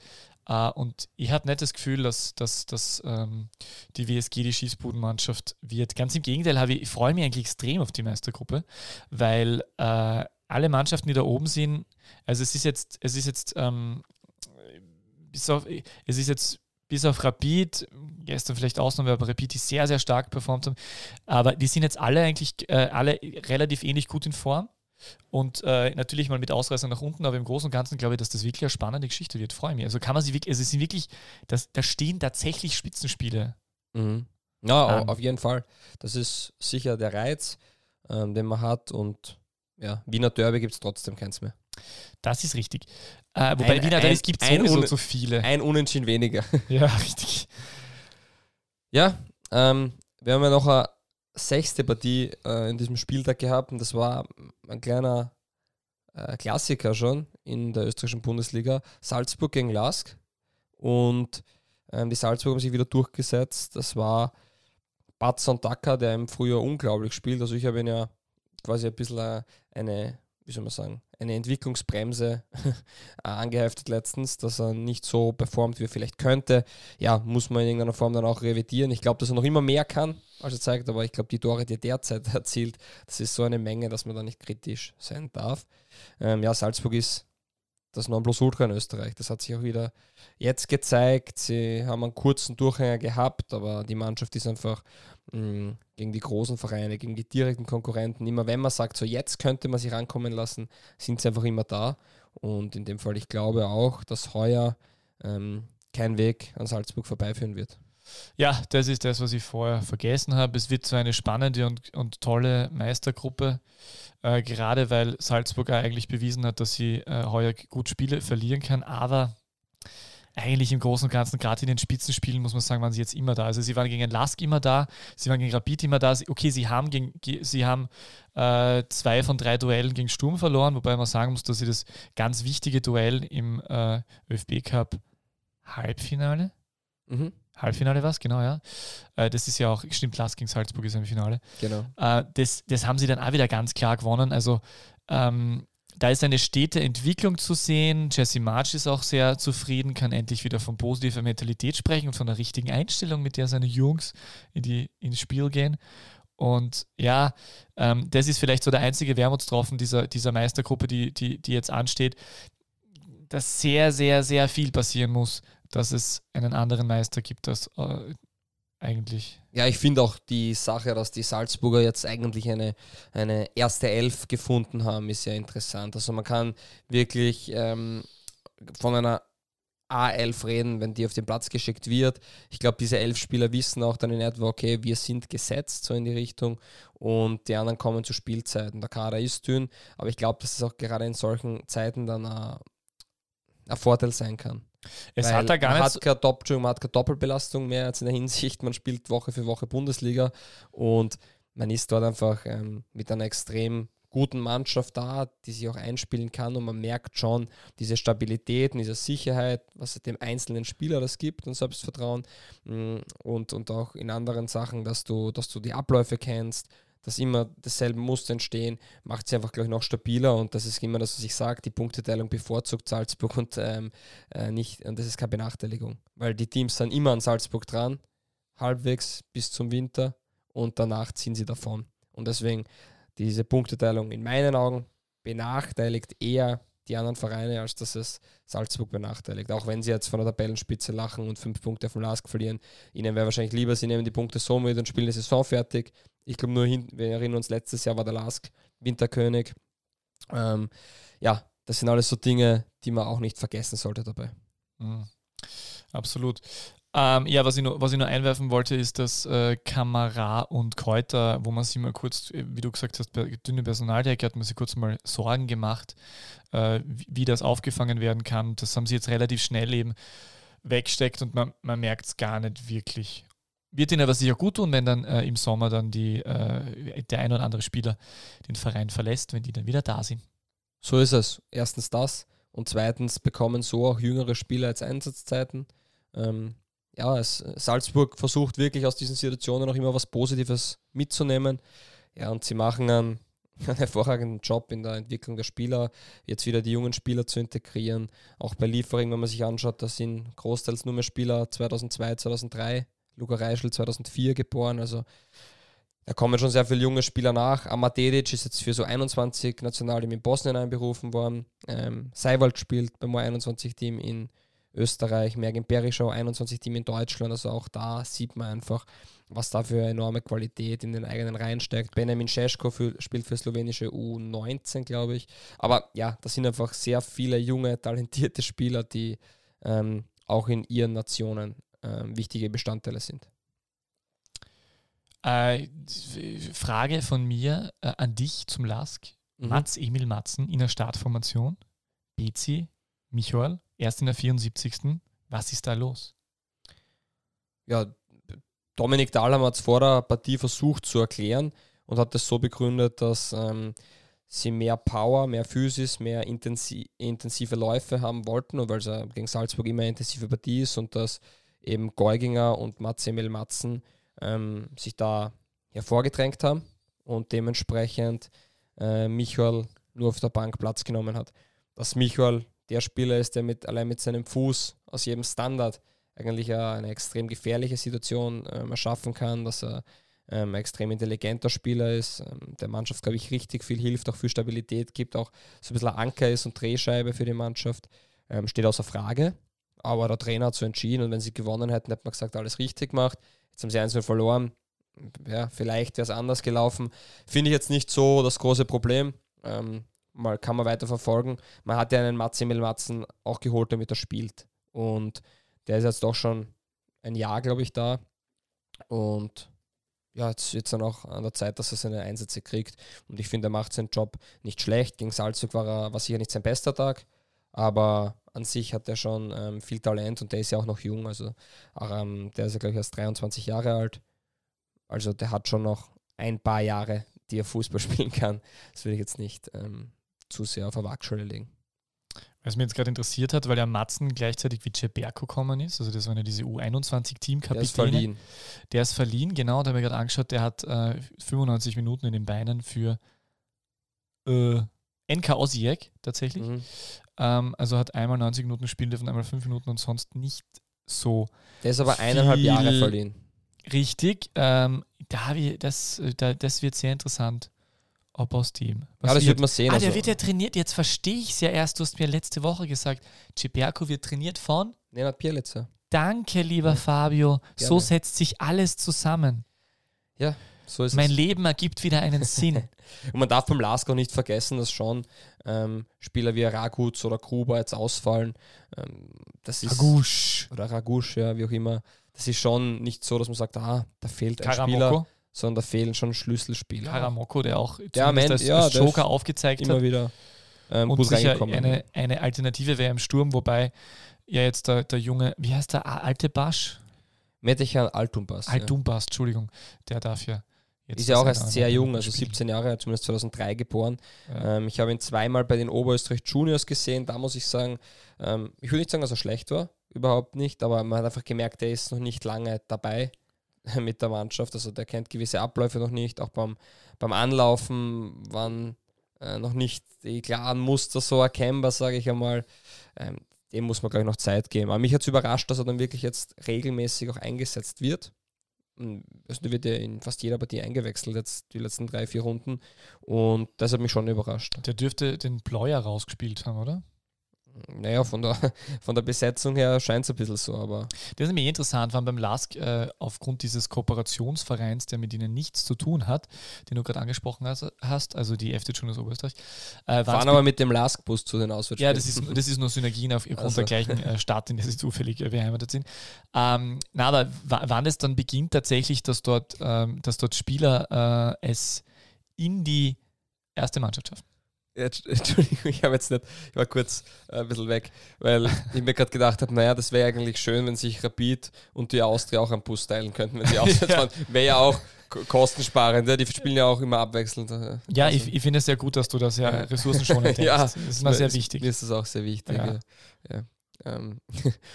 Uh, und ich habe nicht das Gefühl, dass, dass, dass ähm, die WSG die Schießbudenmannschaft wird. Ganz im Gegenteil, ich, ich freue mich eigentlich extrem auf die Meistergruppe, weil äh, alle Mannschaften, die da oben sind, also es ist jetzt, es ist jetzt, ähm, bis auf, es ist jetzt bis auf Rapid, gestern vielleicht Ausnahme, aber Rapid, die sehr, sehr stark performt haben, aber die sind jetzt alle eigentlich äh, alle relativ ähnlich gut in Form. Und äh, natürlich mal mit Ausreißer nach unten, aber im Großen und Ganzen glaube ich, dass das wirklich eine spannende Geschichte wird. Freue mich. Also kann man sie wirklich, also es sind wirklich, das, da stehen tatsächlich Spitzenspiele. Mhm. Ja, ähm. auf jeden Fall. Das ist sicher der Reiz, ähm, den man hat. Und ja, Wiener Derby gibt es trotzdem keins mehr. Das ist richtig. Äh, wobei ein, Wiener Derby gibt es sowieso zu viele. Ein Unentschieden weniger. Ja, richtig. Ja, ähm, wir haben ja noch eine sechste Partie äh, in diesem Spieltag gehabt und das war ein kleiner äh, Klassiker schon in der österreichischen Bundesliga. Salzburg gegen Lask und ähm, die Salzburg haben sich wieder durchgesetzt. Das war Batson Dacker, der im Frühjahr unglaublich spielt. Also ich habe ihn ja quasi ein bisschen äh, eine wie soll man sagen, eine Entwicklungsbremse angeheftet letztens, dass er nicht so performt, wie er vielleicht könnte. Ja, muss man in irgendeiner Form dann auch revidieren. Ich glaube, dass er noch immer mehr kann, als er zeigt, aber ich glaube, die Tore, die er derzeit erzielt, das ist so eine Menge, dass man da nicht kritisch sein darf. Ähm, ja, Salzburg ist das Nonplusultra in Österreich. Das hat sich auch wieder jetzt gezeigt. Sie haben einen kurzen Durchhänger gehabt, aber die Mannschaft ist einfach gegen die großen Vereine, gegen die direkten Konkurrenten. Immer wenn man sagt, so jetzt könnte man sich rankommen lassen, sind sie einfach immer da. Und in dem Fall, ich glaube auch, dass heuer ähm, kein Weg an Salzburg vorbeiführen wird. Ja, das ist das, was ich vorher vergessen habe. Es wird so eine spannende und, und tolle Meistergruppe, äh, gerade weil Salzburg eigentlich bewiesen hat, dass sie äh, heuer gut Spiele verlieren kann, aber eigentlich im Großen und Ganzen, gerade in den Spitzenspielen, muss man sagen, waren sie jetzt immer da. Also sie waren gegen Lask immer da, sie waren gegen Rapid immer da. Okay, sie haben, gegen, sie haben äh, zwei von drei Duellen gegen Sturm verloren, wobei man sagen muss, dass sie das ganz wichtige Duell im äh, ÖFB Cup Halbfinale mhm. Halbfinale war es, genau, ja. Äh, das ist ja auch, stimmt, Last gegen Salzburg ist im Finale. Genau. Äh, das, das haben sie dann auch wieder ganz klar gewonnen. Also ähm, da ist eine stete Entwicklung zu sehen. Jesse March ist auch sehr zufrieden, kann endlich wieder von positiver Mentalität sprechen und von der richtigen Einstellung, mit der seine Jungs in die, ins Spiel gehen. Und ja, ähm, das ist vielleicht so der einzige Wermutstropfen dieser, dieser Meistergruppe, die, die, die jetzt ansteht, dass sehr, sehr, sehr viel passieren muss, dass es einen anderen Meister gibt, das äh, eigentlich. Ja, ich finde auch die Sache, dass die Salzburger jetzt eigentlich eine, eine erste Elf gefunden haben, ist ja interessant. Also man kann wirklich ähm, von einer A11 reden, wenn die auf den Platz geschickt wird. Ich glaube, diese elf Spieler wissen auch dann in etwa, okay, wir sind gesetzt, so in die Richtung, und die anderen kommen zur Spielzeit. Und der Kader ist dünn, aber ich glaube, dass es auch gerade in solchen Zeiten dann ein, ein Vorteil sein kann. Es Weil hat da gar man nicht. Hat keine Dopp man hat keine Doppelbelastung mehr als in der Hinsicht, man spielt Woche für Woche Bundesliga und man ist dort einfach ähm, mit einer extrem guten Mannschaft da, die sich auch einspielen kann und man merkt schon diese Stabilität und diese Sicherheit, was es dem einzelnen Spieler das gibt und Selbstvertrauen mm, und, und auch in anderen Sachen, dass du, dass du die Abläufe kennst, dass immer dasselbe Muster entstehen, macht sie einfach, glaube ich, noch stabiler und das ist immer das, was ich sage, die Punkteteilung bevorzugt Salzburg und ähm, äh, nicht, und das ist keine Benachteiligung, weil die Teams sind immer an Salzburg dran, halbwegs bis zum Winter und danach ziehen sie davon. Und deswegen diese Punkteteilung in meinen Augen benachteiligt eher die anderen Vereine, als dass es Salzburg benachteiligt. Auch wenn sie jetzt von der Tabellenspitze lachen und fünf Punkte vom Lask verlieren. Ihnen wäre wahrscheinlich lieber, sie nehmen die Punkte so mit und spielen die Saison fertig. Ich glaube nur, hin, wir erinnern uns, letztes Jahr war der Lask Winterkönig. Ähm, ja, das sind alles so Dinge, die man auch nicht vergessen sollte dabei. Mhm. Absolut. Ähm, ja, was ich, nur, was ich nur einwerfen wollte, ist, dass äh, Kamera und Kräuter, wo man sich mal kurz, äh, wie du gesagt hast, dünne Personaldecke hat man sich kurz mal Sorgen gemacht, äh, wie, wie, das aufgefangen werden kann. Das haben sie jetzt relativ schnell eben weggesteckt und man, man merkt es gar nicht wirklich. wird ihnen aber sicher gut tun, wenn dann äh, im Sommer dann die, äh, der ein oder andere Spieler den Verein verlässt, wenn die dann wieder da sind. So ist es. Erstens das und zweitens bekommen so auch jüngere Spieler jetzt Einsatzzeiten. Ähm, ja, Salzburg versucht wirklich aus diesen Situationen auch immer was Positives mitzunehmen. Ja, und sie machen einen, einen hervorragenden Job in der Entwicklung der Spieler, jetzt wieder die jungen Spieler zu integrieren. Auch bei Liefering, wenn man sich anschaut, da sind großteils nur mehr Spieler 2002, 2003, Luca Reischl 2004 geboren, also da kommen schon sehr viele junge Spieler nach. Amatedic ist jetzt für so 21 Nationalteam in Bosnien einberufen worden. Ähm, Seiwald spielt beim 21-Team in Österreich, Mergin Perischau 21-Team in Deutschland. Also auch da sieht man einfach, was da für enorme Qualität in den eigenen Reihen steckt. Benjamin für, spielt für slowenische U19, glaube ich. Aber ja, das sind einfach sehr viele junge, talentierte Spieler, die ähm, auch in ihren Nationen ähm, wichtige Bestandteile sind. Äh, Frage von mir äh, an dich zum Lask. Mhm. Mats Emil Matzen in der Startformation. BC, Michael, erst in der 74. Was ist da los? Ja, Dominik Dahlheim hat es vor der Partie versucht zu erklären und hat es so begründet, dass ähm, sie mehr Power, mehr Physis, mehr intensi intensive Läufe haben wollten und weil es gegen Salzburg immer eine intensive Partie ist und dass eben Geuginger und Mats Emil Matzen ähm, sich da hervorgedrängt haben und dementsprechend äh, Michael nur auf der Bank Platz genommen hat. Dass Michael der Spieler ist, der mit, allein mit seinem Fuß aus jedem Standard eigentlich eine extrem gefährliche Situation ähm, erschaffen kann, dass er ähm, ein extrem intelligenter Spieler ist, ähm, der Mannschaft, glaube ich, richtig viel hilft, auch viel Stabilität gibt, auch so ein bisschen Anker ist und Drehscheibe für die Mannschaft, ähm, steht außer Frage. Aber der Trainer hat so entschieden und wenn sie gewonnen hätten, hätte man gesagt, alles richtig gemacht. Jetzt haben sie 1 verloren. Ja, vielleicht wäre es anders gelaufen. Finde ich jetzt nicht so das große Problem. Ähm, mal kann man weiter verfolgen. Man hat ja einen Matsimil Matzen auch geholt, damit er spielt. Und der ist jetzt doch schon ein Jahr, glaube ich, da. Und ja, jetzt wird es dann auch an der Zeit, dass er seine Einsätze kriegt. Und ich finde, er macht seinen Job nicht schlecht. Gegen Salzburg war er war sicher nicht sein bester Tag, aber an sich hat er schon ähm, viel Talent und der ist ja auch noch jung. Also ähm, der ist ja, glaube ich, erst 23 Jahre alt. Also der hat schon noch ein paar Jahre, die er Fußball spielen kann. Das würde ich jetzt nicht ähm, zu sehr auf eine Waagschale legen. Was mich jetzt gerade interessiert hat, weil der Matzen gleichzeitig wie Ceberco gekommen ist, also das waren ja diese U21-Teamkapitäne. Der ist verliehen. Der ist verliehen, genau, da habe ich gerade angeschaut, der hat äh, 95 Minuten in den Beinen für äh, NK Osijek tatsächlich. Mhm. Ähm, also hat einmal 90 Minuten spielen dürfen, einmal 5 Minuten und sonst nicht so. Der ist aber eineinhalb Jahre verliehen. Richtig. Ähm, da das, da, das wird sehr interessant. Ob aus Team. Was ja, das wird, man sehen. Ah, also. der wird ja trainiert. Jetzt verstehe ich es ja erst. Du hast mir letzte Woche gesagt, Ciberco wird trainiert von Nenad Pierlitzer. Danke, lieber ja. Fabio. Gerne. So setzt sich alles zusammen. Ja, so ist mein es. Leben ergibt wieder einen Sinn. Und man darf beim Lask auch nicht vergessen, dass schon ähm, Spieler wie Raguz oder Gruber jetzt ausfallen. Ähm, das ist, Ragusch. Oder Ragusch, ja, wie auch immer. Das ist schon nicht so, dass man sagt, ah, da fehlt ein Karamoko. Spieler, sondern da fehlen schon Schlüsselspieler. Karamoko, der auch der Mensch, als, ja, als Joker aufgezeigt immer hat. wieder ähm, und sicher eine, eine Alternative wäre im Sturm, wobei ja jetzt der, der junge, wie heißt der, alte Basch? Metechan Altumbas. Altumbas, ja. Entschuldigung, der darf ja Jetzt ist ja auch erst sehr jung, also 17 Jahre, zumindest 2003 geboren. Ja. Ähm, ich habe ihn zweimal bei den Oberösterreich Juniors gesehen. Da muss ich sagen, ähm, ich würde nicht sagen, dass er schlecht war, überhaupt nicht, aber man hat einfach gemerkt, er ist noch nicht lange dabei mit der Mannschaft. Also der kennt gewisse Abläufe noch nicht. Auch beim, beim Anlaufen waren äh, noch nicht die klaren Muster so erkennbar, sage ich einmal. Ähm, dem muss man, glaube ich, noch Zeit geben. Aber mich hat es überrascht, dass er dann wirklich jetzt regelmäßig auch eingesetzt wird also der wird ja in fast jeder Partie eingewechselt, jetzt die letzten drei, vier Runden. Und das hat mich schon überrascht. Der dürfte den Bleuer rausgespielt haben, oder? Naja, von der, von der Besetzung her scheint es ein bisschen so, aber. Das ist nämlich interessant, weil beim LASK äh, aufgrund dieses Kooperationsvereins, der mit ihnen nichts zu tun hat, den du gerade angesprochen hast, also die FD Juniors Oberösterreich. Äh, Fahren aber mit dem LASK-Bus zu den Auswärtsspielen. Ja, das ist, das ist nur Synergien aufgrund also. der gleichen äh, Stadt, in der sie zufällig äh, beheimatet sind. Ähm, na, aber wann es dann beginnt tatsächlich, dass dort, ähm, dass dort Spieler äh, es in die erste Mannschaft schaffen? Entschuldigung, ich habe jetzt nicht, ich war kurz äh, ein bisschen weg, weil ich mir gerade gedacht habe, naja, das wäre eigentlich schön, wenn sich Rapid und die Austria auch einen Bus teilen könnten, wenn sie auswärts fahren. Wäre ja auch kostensparend, ja? die spielen ja auch immer abwechselnd. Äh, ja, also. ich, ich finde es sehr gut, dass du das ja ressourcenschonend denkst. ja, das ist mir sehr wichtig. Mir ist das auch sehr wichtig. Ja. ja. Ähm,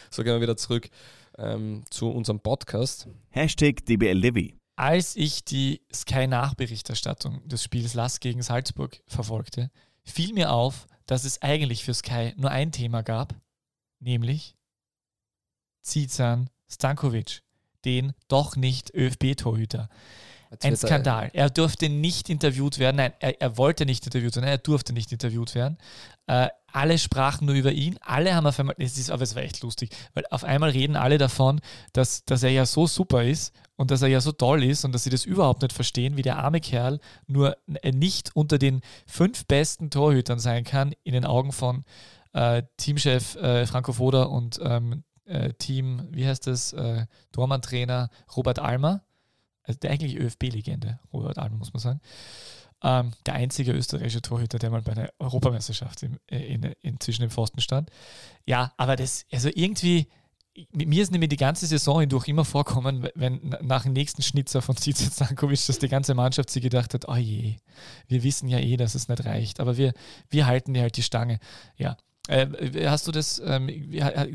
so gehen wir wieder zurück ähm, zu unserem Podcast. Hashtag DBLDW. Als ich die Sky-Nachberichterstattung des Spiels Lass gegen Salzburg verfolgte, fiel mir auf, dass es eigentlich für Sky nur ein Thema gab, nämlich Zizan Stankovic, den doch nicht ÖFB-Torhüter. Ein Skandal. Er durfte nicht interviewt werden. Nein, er, er, wollte nicht interviewt werden. Er durfte nicht interviewt werden. Äh, alle sprachen nur über ihn. Alle haben auf einmal, es ist, aber es war echt lustig, weil auf einmal reden alle davon, dass, dass er ja so super ist und dass er ja so toll ist und dass sie das überhaupt nicht verstehen, wie der arme Kerl nur äh, nicht unter den fünf besten Torhütern sein kann, in den Augen von äh, Teamchef äh, Franco Foda und ähm, äh, Team, wie heißt das, äh, Tormann-Trainer Robert Almer also der eigentlich ÖFB-Legende, Robert Almer, muss man sagen. Ähm, der einzige österreichische Torhüter, der mal bei einer Europameisterschaft in, äh, in, in, zwischen den Pfosten stand. Ja, aber das, also irgendwie, mir ist nämlich die ganze Saison hindurch immer vorkommen, wenn nach dem nächsten Schnitzer von Zica Stankovic, dass die ganze Mannschaft sich gedacht hat, oh je, wir wissen ja eh, dass es nicht reicht, aber wir, wir halten dir halt die Stange. Ja, äh, hast du das, ähm,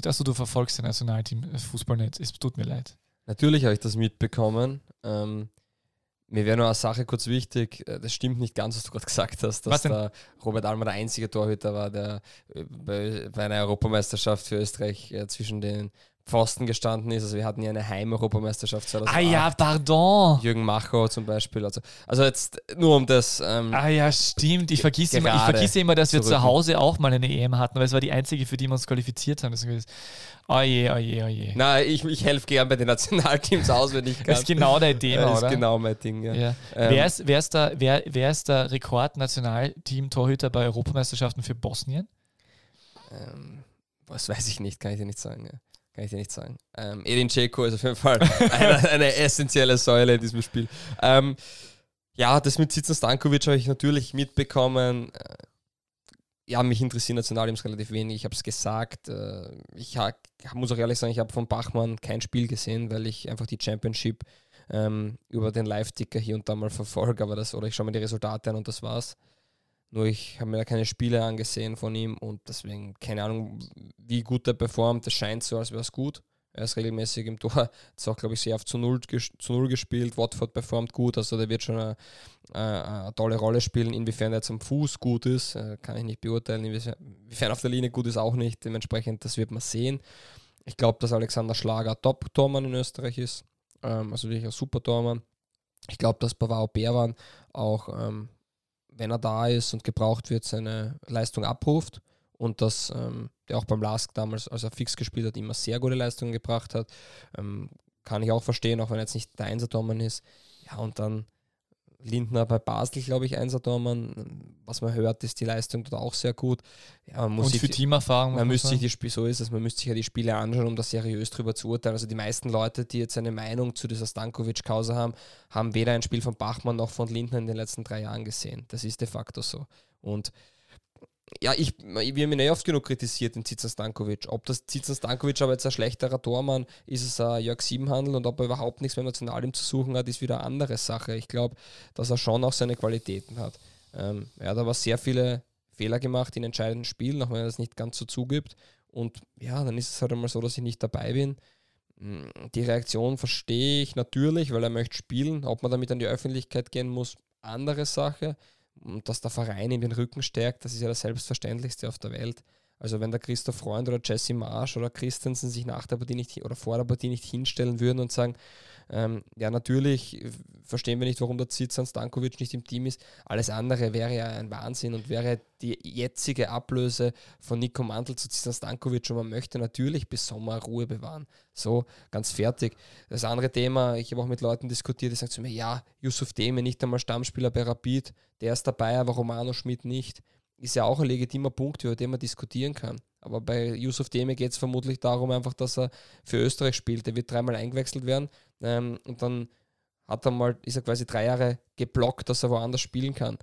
hast du, du verfolgst das Nationalteam äh, Fußball nicht, es tut mir leid. Natürlich habe ich das mitbekommen. Ähm, mir wäre nur eine Sache kurz wichtig, äh, das stimmt nicht ganz, was du gerade gesagt hast, dass der Robert Almer der einzige Torhüter war, der äh, bei, bei einer Europameisterschaft für Österreich äh, zwischen den Pfosten gestanden ist. Also wir hatten ja eine Heim-Europameisterschaft 2008. Ah ja, pardon. Jürgen Machau zum Beispiel. Also, also jetzt nur um das. Ähm, ah ja, stimmt. Ich vergesse, immer, ich vergesse immer, dass wir zu Hause auch mal eine EM hatten, weil es war die einzige, für die wir uns qualifiziert haben. Deswegen Oje, oje, oje. Na, ich, ich helfe gern bei den Nationalteams aus, wenn ich kann. Das ist genau dein Thema, das oder? ist genau mein Ding, ja. ja. Ähm, wer, ist, wer, ist der, wer, wer ist der Rekord-Nationalteam-Torhüter bei Europameisterschaften für Bosnien? Ähm, was weiß ich nicht, kann ich dir nicht sagen. Ja. Kann ich dir nicht sagen. Ähm, Edin Dzeko ist auf jeden Fall eine, eine essentielle Säule in diesem Spiel. Ähm, ja, das mit Sitzen Stankovic habe ich natürlich mitbekommen. Äh, ja, mich interessieren Nationalteams relativ wenig. Ich habe es gesagt. Äh, ich hab, muss auch ehrlich sagen, ich habe von Bachmann kein Spiel gesehen, weil ich einfach die Championship ähm, über den Live-Ticker hier und da mal verfolge. Aber das, oder ich schaue mir die Resultate an und das war's. Nur ich habe mir da keine Spiele angesehen von ihm und deswegen keine Ahnung, wie gut er performt. Es scheint so, als wäre es gut. Er ist regelmäßig im Tor. Hat auch, glaube ich, sehr oft zu Null, zu Null gespielt. Watford performt gut. Also der wird schon eine, eine, eine, tolle Rolle spielen. Inwiefern er jetzt am Fuß gut ist, äh, kann ich nicht beurteilen. Inwiefern auf der Linie gut ist, auch nicht. Dementsprechend, das wird man sehen. Ich glaube, dass Alexander Schlager Top-Tormann in Österreich ist. Ähm, also wirklich ein super Tormann. Ich glaube, dass Bavaro Berwan auch, ähm, wenn er da ist und gebraucht wird, seine Leistung abruft und dass ähm, der auch beim Lask damals, als er fix gespielt hat, immer sehr gute Leistungen gebracht hat. Ähm, kann ich auch verstehen, auch wenn er jetzt nicht der Einsertormann ist. Ja, und dann Lindner bei Basel, glaube ich, Einsertormann. Was man hört, ist die Leistung dort auch sehr gut. Ja, man muss und für die, Teamerfahrung. Man müsste sich die Spiele, so ist es, man müsste sich ja die Spiele anschauen, um da seriös drüber zu urteilen. Also die meisten Leute, die jetzt eine Meinung zu dieser Stankovic-Causa haben, haben weder ein Spiel von Bachmann noch von Lindner in den letzten drei Jahren gesehen. Das ist de facto so. Und ja, ich, wir haben ihn eh oft genug kritisiert, den Zizan Stankovic. Ob das Zizan Stankovic aber jetzt ein schlechterer Tormann ist, es ein Jörg Siebenhandel und ob er überhaupt nichts beim Nationalteam zu suchen hat, ist wieder eine andere Sache. Ich glaube, dass er schon auch seine Qualitäten hat. Ähm, er hat aber sehr viele Fehler gemacht in entscheidenden Spielen, auch wenn er das nicht ganz so zugibt. Und ja, dann ist es halt einmal so, dass ich nicht dabei bin. Hm, die Reaktion verstehe ich natürlich, weil er möchte spielen. Ob man damit an die Öffentlichkeit gehen muss, andere Sache und dass der Verein ihm den Rücken stärkt, das ist ja das Selbstverständlichste auf der Welt. Also wenn der Christoph Freund oder Jesse Marsch oder Christensen sich nach der Partie nicht oder vor der Partie nicht hinstellen würden und sagen, ähm, ja natürlich verstehen wir nicht, warum der Zizan Stankovic nicht im Team ist. Alles andere wäre ja ein Wahnsinn und wäre die jetzige Ablöse von Nico Mantel zu Zizan Stankovic und man möchte natürlich bis Sommer Ruhe bewahren. So, ganz fertig. Das andere Thema, ich habe auch mit Leuten diskutiert, die sagen zu mir, ja, Yusuf Deme, nicht einmal Stammspieler bei Rapid, der ist dabei, aber Romano Schmidt nicht ist ja auch ein legitimer Punkt, über den man diskutieren kann. Aber bei Yusuf Deme geht es vermutlich darum, einfach, dass er für Österreich spielt. Der wird dreimal eingewechselt werden ähm, und dann hat er mal, ist er quasi drei Jahre geblockt, dass er woanders spielen kann.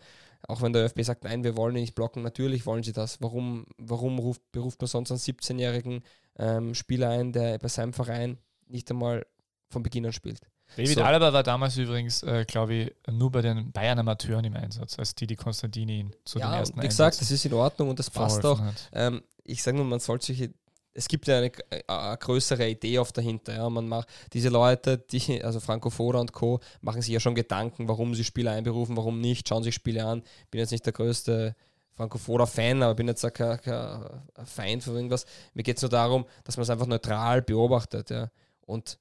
Auch wenn der ÖFB sagt, nein, wir wollen ihn nicht blocken, natürlich wollen sie das. Warum, warum ruft, beruft man sonst einen 17-jährigen ähm, Spieler ein, der bei seinem Verein nicht einmal von Beginn an spielt? David so. Alaba war damals übrigens, äh, glaube ich, nur bei den Bayern-Amateuren im Einsatz, als die die Konstantini ihn zu ja, den ersten Wie gesagt, das ist in Ordnung und das passt auch. Ähm, ich sage nur, man sollte solche es gibt ja eine, eine, größere Idee oft dahinter. Ja. Man macht diese Leute, die, also Franco Foda und Co., machen sich ja schon Gedanken, warum sie Spieler einberufen, warum nicht, schauen sich Spiele an. Bin jetzt nicht der größte Franco Foda-Fan, aber bin jetzt auch kein, kein Feind von irgendwas. Mir geht es nur darum, dass man es einfach neutral beobachtet. Ja. Und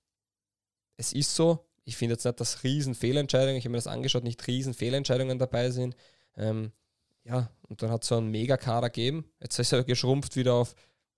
es ist so, ich finde jetzt nicht, dass riesen Fehlentscheidungen, ich habe mir das angeschaut, nicht riesen Fehlentscheidungen dabei sind. Ähm, ja, und dann hat es so einen Megakader gegeben. Jetzt ist er geschrumpft wieder auf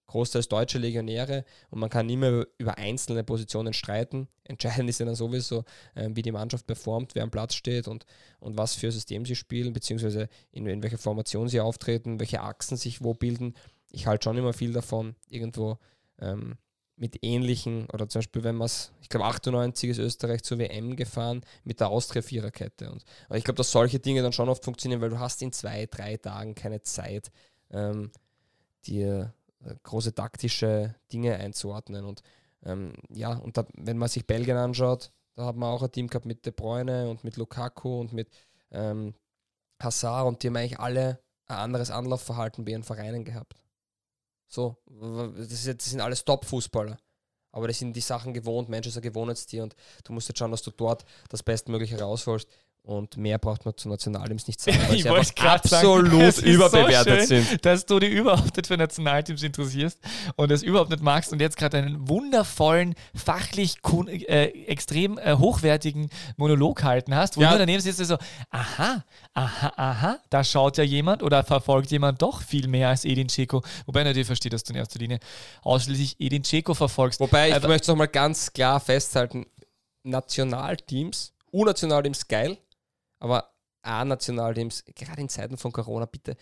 großteils deutsche Legionäre und man kann nicht mehr über einzelne Positionen streiten. Entscheidend ist ja dann sowieso, äh, wie die Mannschaft performt, wer am Platz steht und, und was für System sie spielen, beziehungsweise in, in welcher Formation sie auftreten, welche Achsen sich wo bilden. Ich halte schon immer viel davon, irgendwo ähm, mit ähnlichen, oder zum Beispiel, wenn man es, ich glaube 98 ist Österreich zur WM gefahren mit der Austria-Viererkette. Und ich glaube, dass solche Dinge dann schon oft funktionieren, weil du hast in zwei, drei Tagen keine Zeit, ähm, dir äh, große taktische Dinge einzuordnen. Und ähm, ja, und da, wenn man sich Belgien anschaut, da hat man auch ein Team gehabt mit De Bruyne und mit Lukaku und mit ähm, Hazard und die haben eigentlich alle ein anderes Anlaufverhalten bei ihren Vereinen gehabt. So, das, jetzt, das sind alles Top-Fußballer. Aber das sind die Sachen gewohnt, Manchester Gewohnheitstier und du musst jetzt schauen, dass du dort das Bestmögliche rausholst. Und mehr braucht man zu Nationalteams nicht sagen, weil ich sie absolut sagen, überbewertet so schön, sind. Dass du dich überhaupt nicht für Nationalteams interessierst und es überhaupt nicht magst und jetzt gerade einen wundervollen, fachlich äh, extrem äh, hochwertigen Monolog halten hast, wo ja. du daneben sitzt und so, aha, aha, aha, da schaut ja jemand oder verfolgt jemand doch viel mehr als Edin Dzeko. Wobei natürlich verstehe, dass du in erster Linie ausschließlich Edin Dzeko verfolgst. Wobei ich möchte es nochmal ganz klar festhalten, Nationalteams, U-Nationalteams geil, aber A-Nationalteams, gerade in Zeiten von Corona, bitte.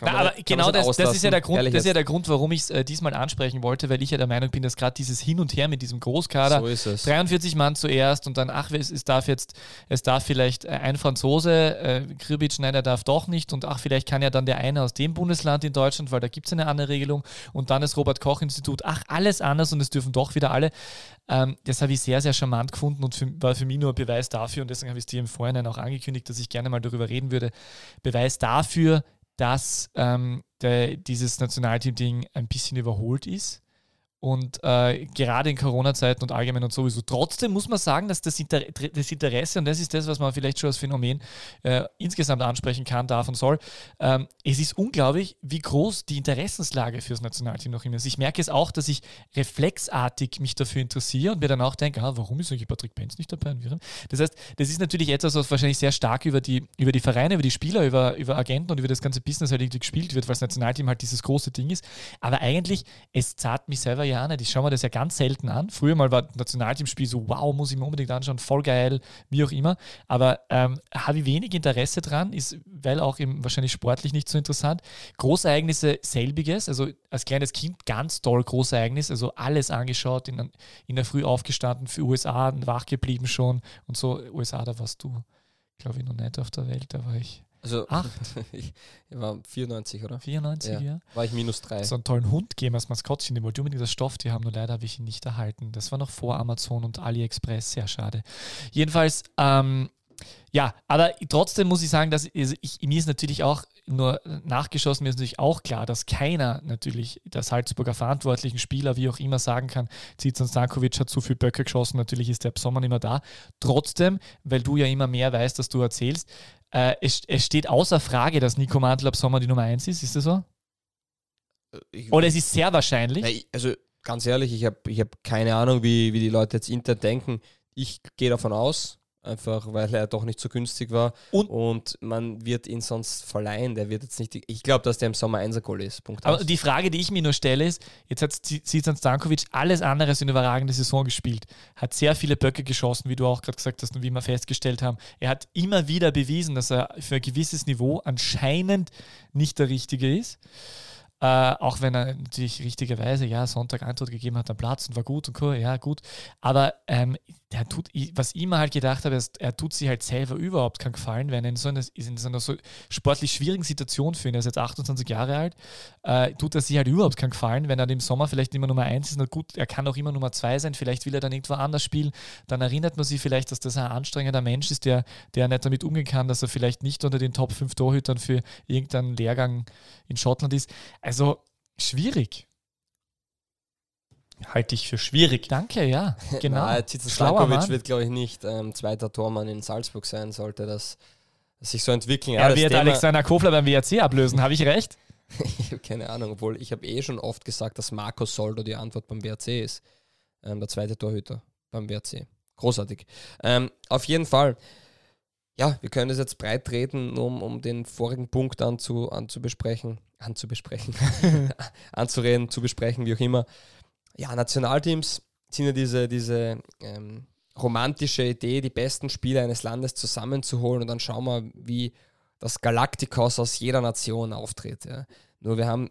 Na, aber genau das, das, ist ja der Grund, das ist ja der Grund, warum ich es äh, diesmal ansprechen wollte, weil ich ja der Meinung bin, dass gerade dieses Hin und Her mit diesem Großkader, so 43 Mann zuerst und dann, ach, es, es darf jetzt, es darf vielleicht äh, ein Franzose, äh, Kribic, nein, er darf doch nicht und ach, vielleicht kann ja dann der eine aus dem Bundesland in Deutschland, weil da gibt es eine andere Regelung und dann das Robert-Koch-Institut, ach, alles anders und es dürfen doch wieder alle. Ähm, das habe ich sehr, sehr charmant gefunden und für, war für mich nur Beweis dafür und deswegen habe ich es dir im Vorhinein auch angekündigt, dass ich gerne mal darüber reden würde. Beweis dafür, dass ähm, der, dieses Nationalteam-Ding ein bisschen überholt ist. Und äh, gerade in Corona-Zeiten und allgemein und sowieso. Trotzdem muss man sagen, dass das, Inter das, Interesse, und das ist das, was man vielleicht schon als Phänomen äh, insgesamt ansprechen kann, darf und soll, ähm, es ist unglaublich, wie groß die Interessenslage fürs Nationalteam noch immer ist. Ich merke es auch, dass ich reflexartig mich dafür interessiere und mir dann auch denke, ah, warum ist eigentlich Patrick Benz nicht dabei? Das heißt, das ist natürlich etwas, was wahrscheinlich sehr stark über die, über die Vereine, über die Spieler, über, über Agenten und über das ganze Business halt gespielt wird, weil das Nationalteam halt dieses große Ding ist. Aber eigentlich, es zahlt mich selber ja nicht. Ich schaue mir das ja ganz selten an. Früher mal war Nationalteamspiel so, wow, muss ich mir unbedingt anschauen, voll geil, wie auch immer. Aber ähm, habe ich wenig Interesse dran, ist, weil auch eben wahrscheinlich sportlich nicht so interessant. Großereignisse selbiges, also als kleines Kind ganz toll Großereignis, also alles angeschaut, in, in der Früh aufgestanden für USA, wach geblieben schon und so. USA, da warst du, glaube ich, noch nicht auf der Welt, da war ich also acht? ich war 94, oder? 94, ja. ja. War ich minus drei. So einen tollen Hund geben als Maskottchen, den wollte unbedingt das Stoff, die haben, nur leider habe ich ihn nicht erhalten. Das war noch vor Amazon und AliExpress, sehr schade. Jedenfalls, ähm, ja, aber trotzdem muss ich sagen, dass ich, ich, mir ist natürlich auch nur nachgeschossen, mir ist natürlich auch klar, dass keiner natürlich der Salzburger verantwortlichen Spieler, wie auch immer, sagen kann, Zizan Stankovic hat zu viel Böcke geschossen, natürlich ist der Sommer nicht mehr da. Trotzdem, weil du ja immer mehr weißt, dass du erzählst, äh, es, es, steht außer Frage, dass Nico Mantel ab Sommer die Nummer 1 ist, ist das so? Äh, ich, Oder es ist sehr wahrscheinlich. Also ganz ehrlich, ich habe ich hab keine Ahnung, wie, wie die Leute jetzt intern denken. Ich gehe davon aus, einfach weil er doch nicht so günstig war. Und, und man wird ihn sonst verleihen. Der wird jetzt nicht. Ich glaube, dass der im Sommer 1 Goal ist. Punkt Aber aus. die Frage, die ich mir nur stelle, ist: Jetzt hat Zizan Stankovic alles andere als eine überragende Saison gespielt. Hat sehr viele Böcke geschossen, wie du auch gerade gesagt hast und wie wir festgestellt haben. Er hat immer wieder bewiesen, dass er für ein gewisses Niveau anscheinend nicht der Richtige ist. Äh, auch wenn er natürlich richtigerweise, ja, Sonntag Antwort gegeben hat am Platz und war gut und cool, ja, gut. Aber ähm, der tut, was ich mir halt gedacht habe, ist, er tut sich halt selber überhaupt keinen Gefallen, wenn er in so einer, in so einer so sportlich schwierigen Situation für ihn, er ist jetzt 28 Jahre alt, äh, tut er sich halt überhaupt keinen Gefallen, wenn er im Sommer vielleicht immer Nummer 1 ist. Na gut, er kann auch immer Nummer 2 sein, vielleicht will er dann irgendwo anders spielen. Dann erinnert man sich vielleicht, dass das ein anstrengender Mensch ist, der, der nicht damit umgehen kann, dass er vielleicht nicht unter den Top 5 Torhütern für irgendeinen Lehrgang in Schottland ist. Schwierig. Halte ich für schwierig. Danke, ja. Genau. Nein, Stankovic wird, glaube ich, nicht ähm, zweiter Tormann in Salzburg sein, sollte das sich so entwickeln. Er ja, wird Thema Alexander Kofler beim WRC ablösen, habe ich recht? ich habe keine Ahnung, obwohl ich habe eh schon oft gesagt, dass Markus Soldo die Antwort beim WRC ist. Ähm, der zweite Torhüter beim WRC. Großartig. Ähm, auf jeden Fall ja, wir können das jetzt breit treten, um, um den vorigen Punkt anzu, anzubesprechen, anzubesprechen, anzureden, zu besprechen, wie auch immer. Ja, Nationalteams sind ja diese, diese ähm, romantische Idee, die besten Spieler eines Landes zusammenzuholen und dann schauen wir, wie das Galaktikos aus jeder Nation auftritt. Ja. Nur wir haben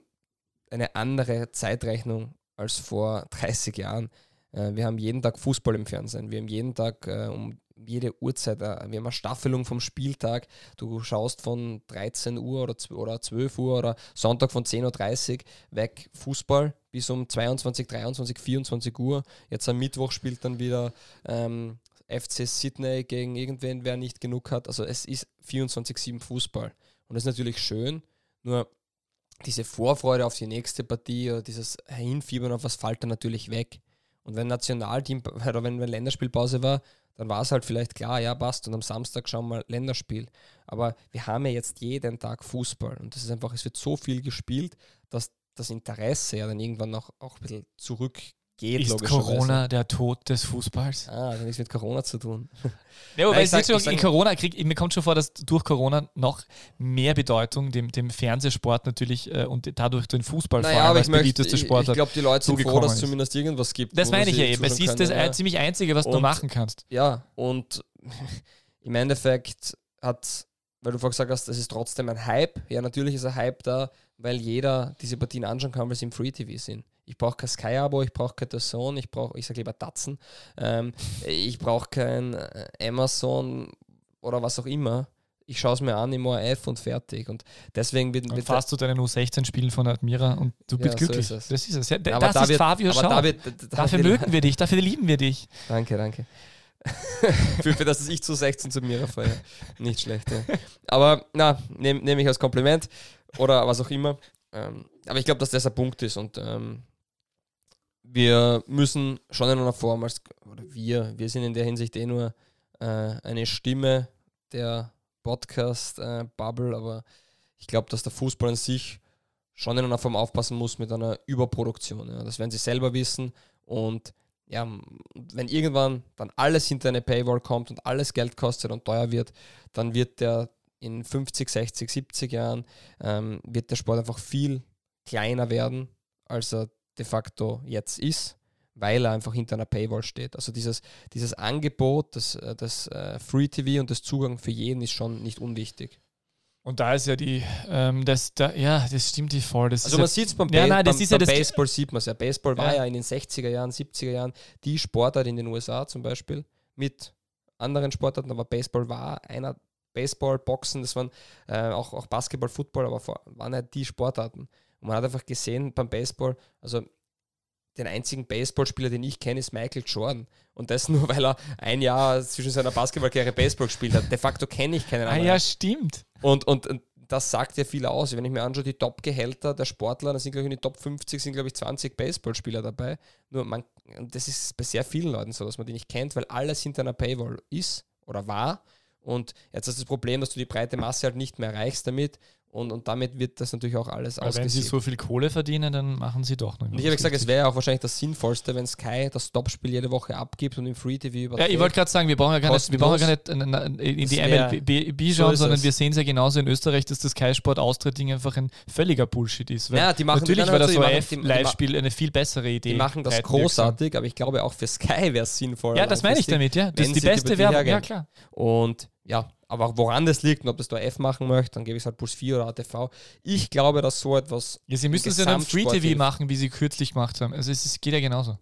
eine andere Zeitrechnung als vor 30 Jahren. Äh, wir haben jeden Tag Fußball im Fernsehen. Wir haben jeden Tag äh, um jede Uhrzeit, äh, wir haben eine Staffelung vom Spieltag. Du schaust von 13 Uhr oder, oder 12 Uhr oder Sonntag von 10.30 Uhr weg Fußball bis um 22, 23, 24 Uhr. Jetzt am Mittwoch spielt dann wieder ähm, FC Sydney gegen irgendwen, wer nicht genug hat. Also es ist 24-7 Fußball. Und das ist natürlich schön, nur diese Vorfreude auf die nächste Partie oder dieses Hinfiebern auf was fällt dann natürlich weg. Und wenn Nationalteam, oder wenn Länderspielpause war, dann war es halt vielleicht klar, ja, passt. Und am Samstag schauen wir Länderspiel. Aber wir haben ja jetzt jeden Tag Fußball. Und das ist einfach, es wird so viel gespielt, dass das Interesse ja dann irgendwann auch, auch ein bisschen zurückgeht geht. Ist Corona der Tod des Fußballs? Ah, hat nichts mit Corona zu tun. Ja, aber ich sag, schon, in Corona krieg, mir kommt schon vor, dass durch Corona noch mehr Bedeutung dem, dem Fernsehsport natürlich äh, und dadurch den Fußball naja, vor allem als beliebteste Sport Ich, ich glaube, die Leute sind froh, dass es zumindest irgendwas gibt. Das meine ich ja eben. Es ist das ja. ziemlich Einzige, was und, du machen kannst. Ja, und im Endeffekt hat, weil du vorhin gesagt hast, es ist trotzdem ein Hype. Ja, natürlich ist ein Hype da, weil jeder diese Partien anschauen kann, weil sie im Free TV sind. Ich brauche kein Sky-Abo, ich brauche kein Dazone, ich brauche, ich sage lieber Datsen, ähm, ich brauche kein äh, Amazon oder was auch immer. Ich schaue es mir an im ORF und fertig. Und deswegen wird. Dann fährst du deine U16-Spielen von Admira und du bist ja, glücklich. So ist das ist es. Ja, das da ist wird, Fabio Schau. Da wird, da dafür mögen wir dich, dafür lieben wir dich. Danke, danke. für, für das ich zu 16 zu Mira fahre. Nicht schlecht. Ja. Aber na, nehme nehm ich als Kompliment oder was auch immer. Ähm, aber ich glaube, dass das ein Punkt ist und ähm, wir müssen schon in einer Form als, oder wir, wir sind in der Hinsicht eh nur äh, eine Stimme der Podcast-Bubble, äh, aber ich glaube, dass der Fußball an sich schon in einer Form aufpassen muss mit einer Überproduktion. Ja. Das werden sie selber wissen und ja, wenn irgendwann dann alles hinter eine Paywall kommt und alles Geld kostet und teuer wird, dann wird der in 50, 60, 70 Jahren ähm, wird der Sport einfach viel kleiner werden, als er de facto jetzt ist, weil er einfach hinter einer Paywall steht. Also dieses, dieses Angebot, das, äh, das uh, Free TV und das Zugang für jeden ist schon nicht unwichtig. Und da ist ja die, ähm, das, da, ja, das stimmt die voll. Das also man sieht es beim, ja, nein, beim, beim Baseball, sieht man es ja. Baseball war ja in den 60er Jahren, 70er Jahren die Sportart in den USA zum Beispiel mit anderen Sportarten, aber Baseball war einer Baseball, Boxen, das waren äh, auch, auch Basketball, Football, aber vor, waren halt die Sportarten. Und man hat einfach gesehen beim Baseball, also den einzigen Baseballspieler, den ich kenne, ist Michael Jordan. Und das nur, weil er ein Jahr zwischen seiner Basketballkarriere Baseball gespielt hat. De facto kenne ich keinen anderen. Ah ja, stimmt. Und, und, und das sagt ja viel aus. Wenn ich mir anschaue, die Top-Gehälter der Sportler, da sind, glaube ich, in die Top 50 sind, glaube ich, 20 Baseballspieler dabei. Nur man, das ist bei sehr vielen Leuten so, dass man die nicht kennt, weil alles hinter einer Paywall ist oder war. Und jetzt ist das Problem, dass du die breite Masse halt nicht mehr erreichst damit. Und, und damit wird das natürlich auch alles Aber Wenn sie so viel Kohle verdienen, dann machen sie doch noch. Ich habe gesagt, es wäre auch wahrscheinlich das Sinnvollste, wenn Sky das Topspiel jede Woche abgibt und im Free TV überträgt. Ja, ich wollte gerade sagen, wir brauchen ja gar nicht, wir brauchen ja gar nicht in die MLB schauen, so sondern wir sehen es ja genauso in Österreich, dass das Sky Sport Austria-Ding einfach ein völliger Bullshit ist. ja, die machen natürlich wäre das ORF-Live-Spiel eine viel bessere Idee. Die machen das großartig, aber ich glaube auch für Sky wäre es sinnvoll. Ja, das meine ich damit, ja. Das ist die beste Werbung, ja klar. Und ja, aber woran das liegt und ob das der F machen möchte, dann gebe ich es halt plus 4 oder ATV. Ich glaube, dass so etwas. Ja, sie müssen es ja dann Free TV machen, wie sie kürzlich gemacht haben. Also es ist, geht ja genauso.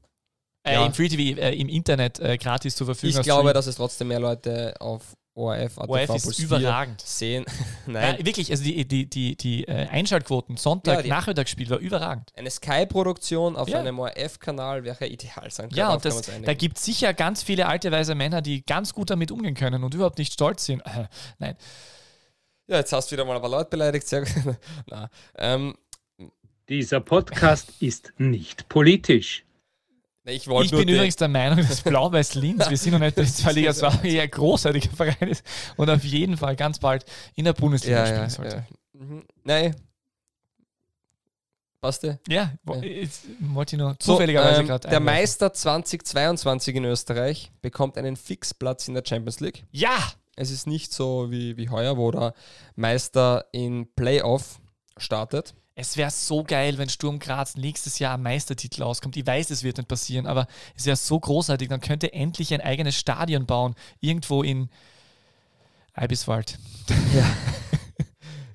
Äh, ja. Im Free TV, äh, im Internet äh, gratis zur Verfügung. Ich glaube, dass es trotzdem mehr Leute auf ORF, ATV ORF ist überragend. Sehen. Nein. Ja, wirklich, also die, die, die, die äh, Einschaltquoten, Sonntag, ja, Nachmittagsspiel war überragend. Eine Sky-Produktion auf ja. einem ORF-Kanal wäre ideal sein. Ja, und das, da gibt es sicher ganz viele alte, weise Männer, die ganz gut damit umgehen können und überhaupt nicht stolz sind. Äh, nein. Ja, jetzt hast du wieder mal aber Leute beleidigt. Sehr gut. ähm, Dieser Podcast ist nicht politisch. Ich, ich bin übrigens der Meinung, dass Blau-Weiß Linz, wir sind noch nicht der Zweitliga 2, eher ein großartiger Verein ist und auf jeden Fall ganz bald in der Bundesliga ja, spielen ja, sollte. Ja. Mhm. Nein. Passt der? Ja, jetzt wollte ich noch zufälligerweise so, ähm, gerade. Der Meister 2022 in Österreich bekommt einen Fixplatz in der Champions League. Ja! Es ist nicht so wie, wie heuer, wo der Meister in Playoff startet. Es wäre so geil, wenn Sturm Graz nächstes Jahr am Meistertitel auskommt. Ich weiß, es wird nicht passieren, aber es wäre so großartig. Dann könnte endlich ein eigenes Stadion bauen, irgendwo in Eibiswald. Ja.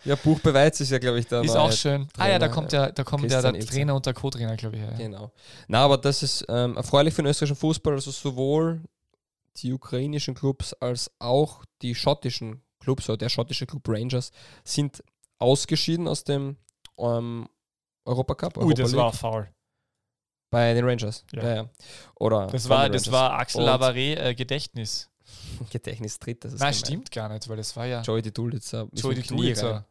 Ja, Buchbeweiz ist ja, glaube ich, da. Ist auch schön. Trainer, ah ja, da kommt ja, da kommt ja der Trainer und der Co-Trainer, glaube ich. Ja. Genau. Na, aber das ist ähm, erfreulich für den österreichischen Fußball. Also sowohl die ukrainischen Clubs als auch die schottischen Clubs oder der schottische Club Rangers sind ausgeschieden aus dem ähm, Europacup. Ui, das League. war faul. Bei den Rangers. Ja. ja, ja. Oder das war, das war Axel Lavaré äh, Gedächtnis. Gedächtnis dritt. Das ist Nein, stimmt gar nicht, weil das war ja. Joey die Dulitzer. Joey die Dulitzer.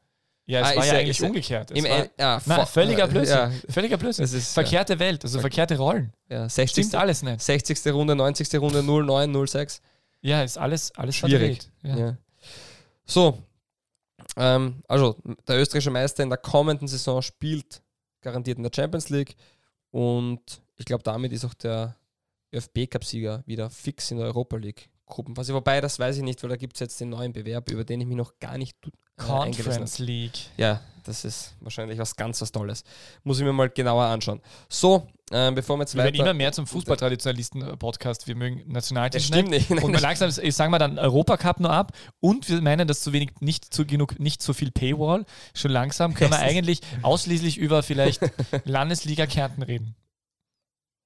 Ja, es ah, war ja, eigentlich umgekehrt. Im war, ja, nein, völliger Blödsinn. Ja. Völliger Blödsinn. Ist, verkehrte ja. Welt, also verkehrte Rollen. Ja, 60. Stimmt alles nicht. 60. Runde, 90. Runde, 09, 06. Ja, ist alles, alles Schwierig. Ja. So, ähm, also, der österreichische Meister in der kommenden Saison spielt garantiert in der Champions League und ich glaube, damit ist auch der ÖFB-Cup-Sieger wieder fix in der Europa League. Gruppenphase. Wobei, das weiß ich nicht, weil da gibt es jetzt den neuen Bewerb, über den ich mich noch gar nicht äh, Conference League. Ja, das ist wahrscheinlich was ganz was Tolles. Muss ich mir mal genauer anschauen. So, ähm, bevor wir jetzt wir weiter... Wir werden immer mehr zum Fußballtraditionalisten-Podcast. Wir mögen Nationalteam stimmt nicht. Und mal langsam, ich sage mal dann Europacup nur ab. Und wir meinen, dass zu wenig, nicht zu genug, nicht so viel Paywall. Schon langsam können wir eigentlich ausschließlich über vielleicht Landesliga Kärnten reden.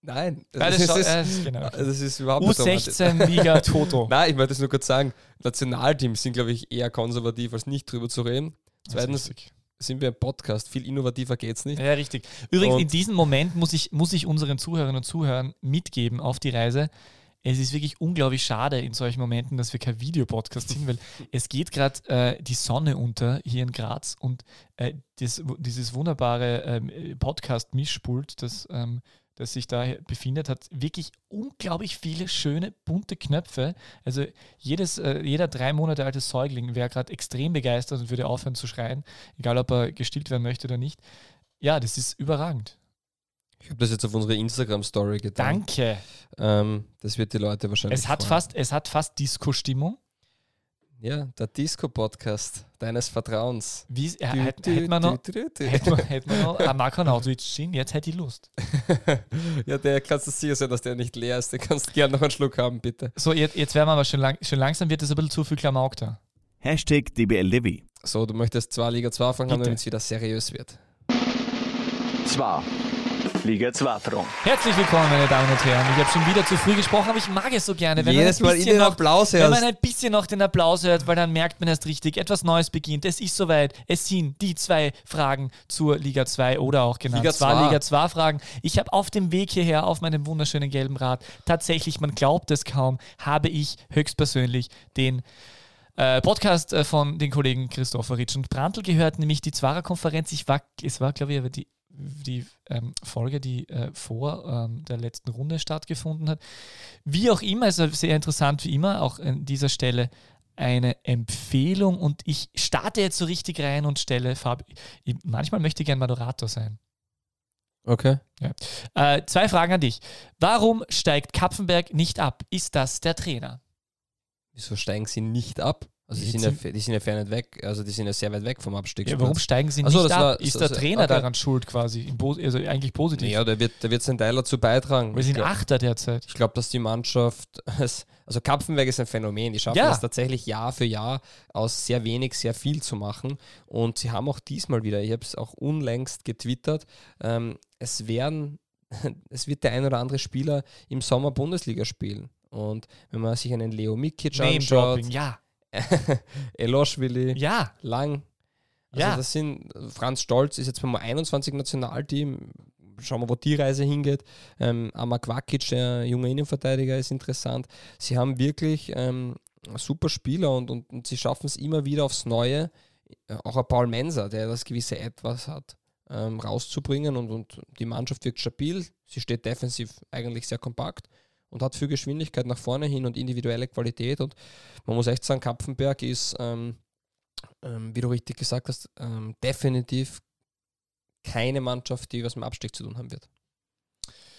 Nein, das, das, ist, ist, genau. das ist überhaupt nicht U16 Liga Toto. Nein, ich wollte das nur kurz sagen. Nationalteams sind, glaube ich, eher konservativ, als nicht drüber zu reden. Zweitens sind wir ein Podcast. Viel innovativer geht es nicht. Ja, richtig. Übrigens, und in diesem Moment muss ich, muss ich unseren Zuhörerinnen und Zuhörern mitgeben auf die Reise. Es ist wirklich unglaublich schade in solchen Momenten, dass wir kein Videopodcast sind, weil es geht gerade äh, die Sonne unter hier in Graz und äh, das, dieses wunderbare ähm, Podcast-Mischpult, das ähm, das sich da befindet, hat wirklich unglaublich viele schöne, bunte Knöpfe. Also jedes, äh, jeder drei Monate alte Säugling wäre gerade extrem begeistert und würde aufhören zu schreien, egal ob er gestillt werden möchte oder nicht. Ja, das ist überragend. Ich habe das jetzt auf unsere Instagram-Story getan. Danke. Ähm, das wird die Leute wahrscheinlich. Es hat fast, es hat fast Disco-Stimmung. Ja, der Disco-Podcast deines Vertrauens. Wie, äh, hätte hätt man noch, hätte man, hätt man noch einen Makanautovic stehen, jetzt hätte ich Lust. ja, der kannst du sicher sein, dass der nicht leer ist. Den kannst du gerne noch einen Schluck haben, bitte. So, jetzt, jetzt werden wir aber schon, lang, schon langsam wird es ein bisschen zu viel Klamauk da. Hashtag DBLDevi. So, du möchtest zwar Liga 2 fangen, damit es wieder seriös wird. Zwar. Liga 2 Front. Herzlich willkommen, meine Damen und Herren. Ich habe schon wieder zu früh gesprochen, aber ich mag es so gerne. Wenn Jedes Mal in den noch, Applaus hört. Wenn man ein bisschen noch den Applaus hört, weil dann merkt man erst richtig, etwas Neues beginnt. Es ist soweit. Es sind die zwei Fragen zur Liga 2 oder auch genannt Liga zwei Liga 2 Fragen. Ich habe auf dem Weg hierher auf meinem wunderschönen gelben Rad tatsächlich, man glaubt es kaum, habe ich höchstpersönlich den äh, Podcast äh, von den Kollegen Christopher Ritsch und Brandl gehört, nämlich die Zwarer-Konferenz. Ich war, es war, glaube ich, aber die die ähm, Folge, die äh, vor ähm, der letzten Runde stattgefunden hat. Wie auch immer, also sehr interessant wie immer, auch an dieser Stelle eine Empfehlung und ich starte jetzt so richtig rein und stelle Fab. Ich, manchmal möchte ich gerne Moderator sein. Okay. Ja. Äh, zwei Fragen an dich. Warum steigt Kapfenberg nicht ab? Ist das der Trainer? Wieso steigen sie nicht ab? Also die sind, ja, die sind ja fair nicht weg, also die sind ja sehr weit weg vom Abstieg. Ja, warum steigen sie Ach so, nicht das ab? war- ist so- der so- Trainer okay. daran schuld quasi? Also eigentlich positiv. Ja, der wird, der wird seinen Teil dazu beitragen. Wir sind glaub- Achter derzeit. Ich glaube, dass die Mannschaft, also Kapfenberg ist ein Phänomen. Die schaffen Ja. es tatsächlich Jahr für Jahr aus sehr wenig sehr viel zu machen. Und sie haben auch diesmal wieder, ich habe es auch unlängst getwittert, ähm, es werden, es wird der ein oder andere Spieler im Sommer Bundesliga spielen. Und wenn man sich einen Leo Mikic anschaut, ja. Eloschwili, Ja, Lang, also Ja. das sind, Franz Stolz ist jetzt beim 21 Nationalteam. Schauen wir, wo die Reise hingeht. Ähm, Amak Vakic, der junge Innenverteidiger, ist interessant. Sie haben wirklich ähm, super Spieler und, und, und sie schaffen es immer wieder aufs Neue. Äh, Auch ein Paul Menser, der das gewisse Etwas hat, ähm, rauszubringen und, und die Mannschaft wirkt stabil. Sie steht defensiv eigentlich sehr kompakt und hat viel Geschwindigkeit nach vorne hin und individuelle Qualität. Und man muss echt sagen, Kapfenberg ist ähm, ähm, wie du richtig gesagt hast, ähm, definitiv keine Mannschaft, die was mit Abstieg zu tun haben wird.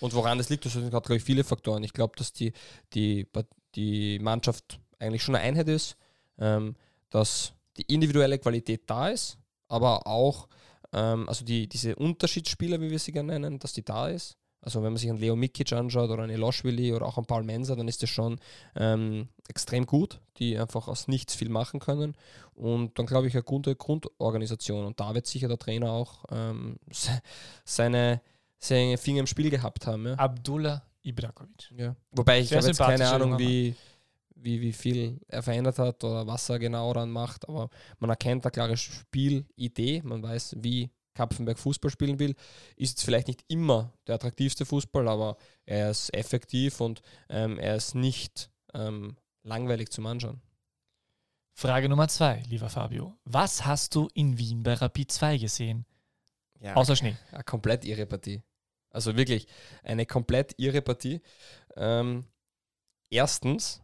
Und woran das liegt, das hat, glaube ich, viele Faktoren. Ich glaube, dass die, die, die Mannschaft eigentlich schon eine Einheit ist, ähm, dass die individuelle Qualität da ist, aber auch, ähm, also die, diese Unterschiedsspieler, wie wir sie gerne nennen, dass die da ist. Also wenn man sich einen Leo Mikic anschaut oder einen Eloschwili oder auch einen Paul Menser, dann ist das schon ähm, extrem gut, die einfach aus nichts viel machen können. Und dann glaube ich eine gute Grundorganisation. Und da wird sicher der Trainer auch ähm, se- seine, seine Finger im Spiel gehabt haben. Ja. Abdullah Ibrakovic. Ja. Wobei ich habe jetzt keine Ahnung, wie, wie, wie viel er verändert hat oder was er genau dann macht, aber man erkennt eine klare Spielidee, man weiß, wie Kapfenberg Fußball spielen will. Ist jetzt vielleicht nicht immer der attraktivste Fußball, aber er ist effektiv und ähm, er ist nicht ähm, langweilig zum Anschauen. Frage Nummer zwei, lieber Fabio. Was hast du in Wien bei Rapid 2 gesehen? Ja, Außer Schnee. eine komplett irre Partie. Also wirklich eine komplett irre Partie. Ähm, erstens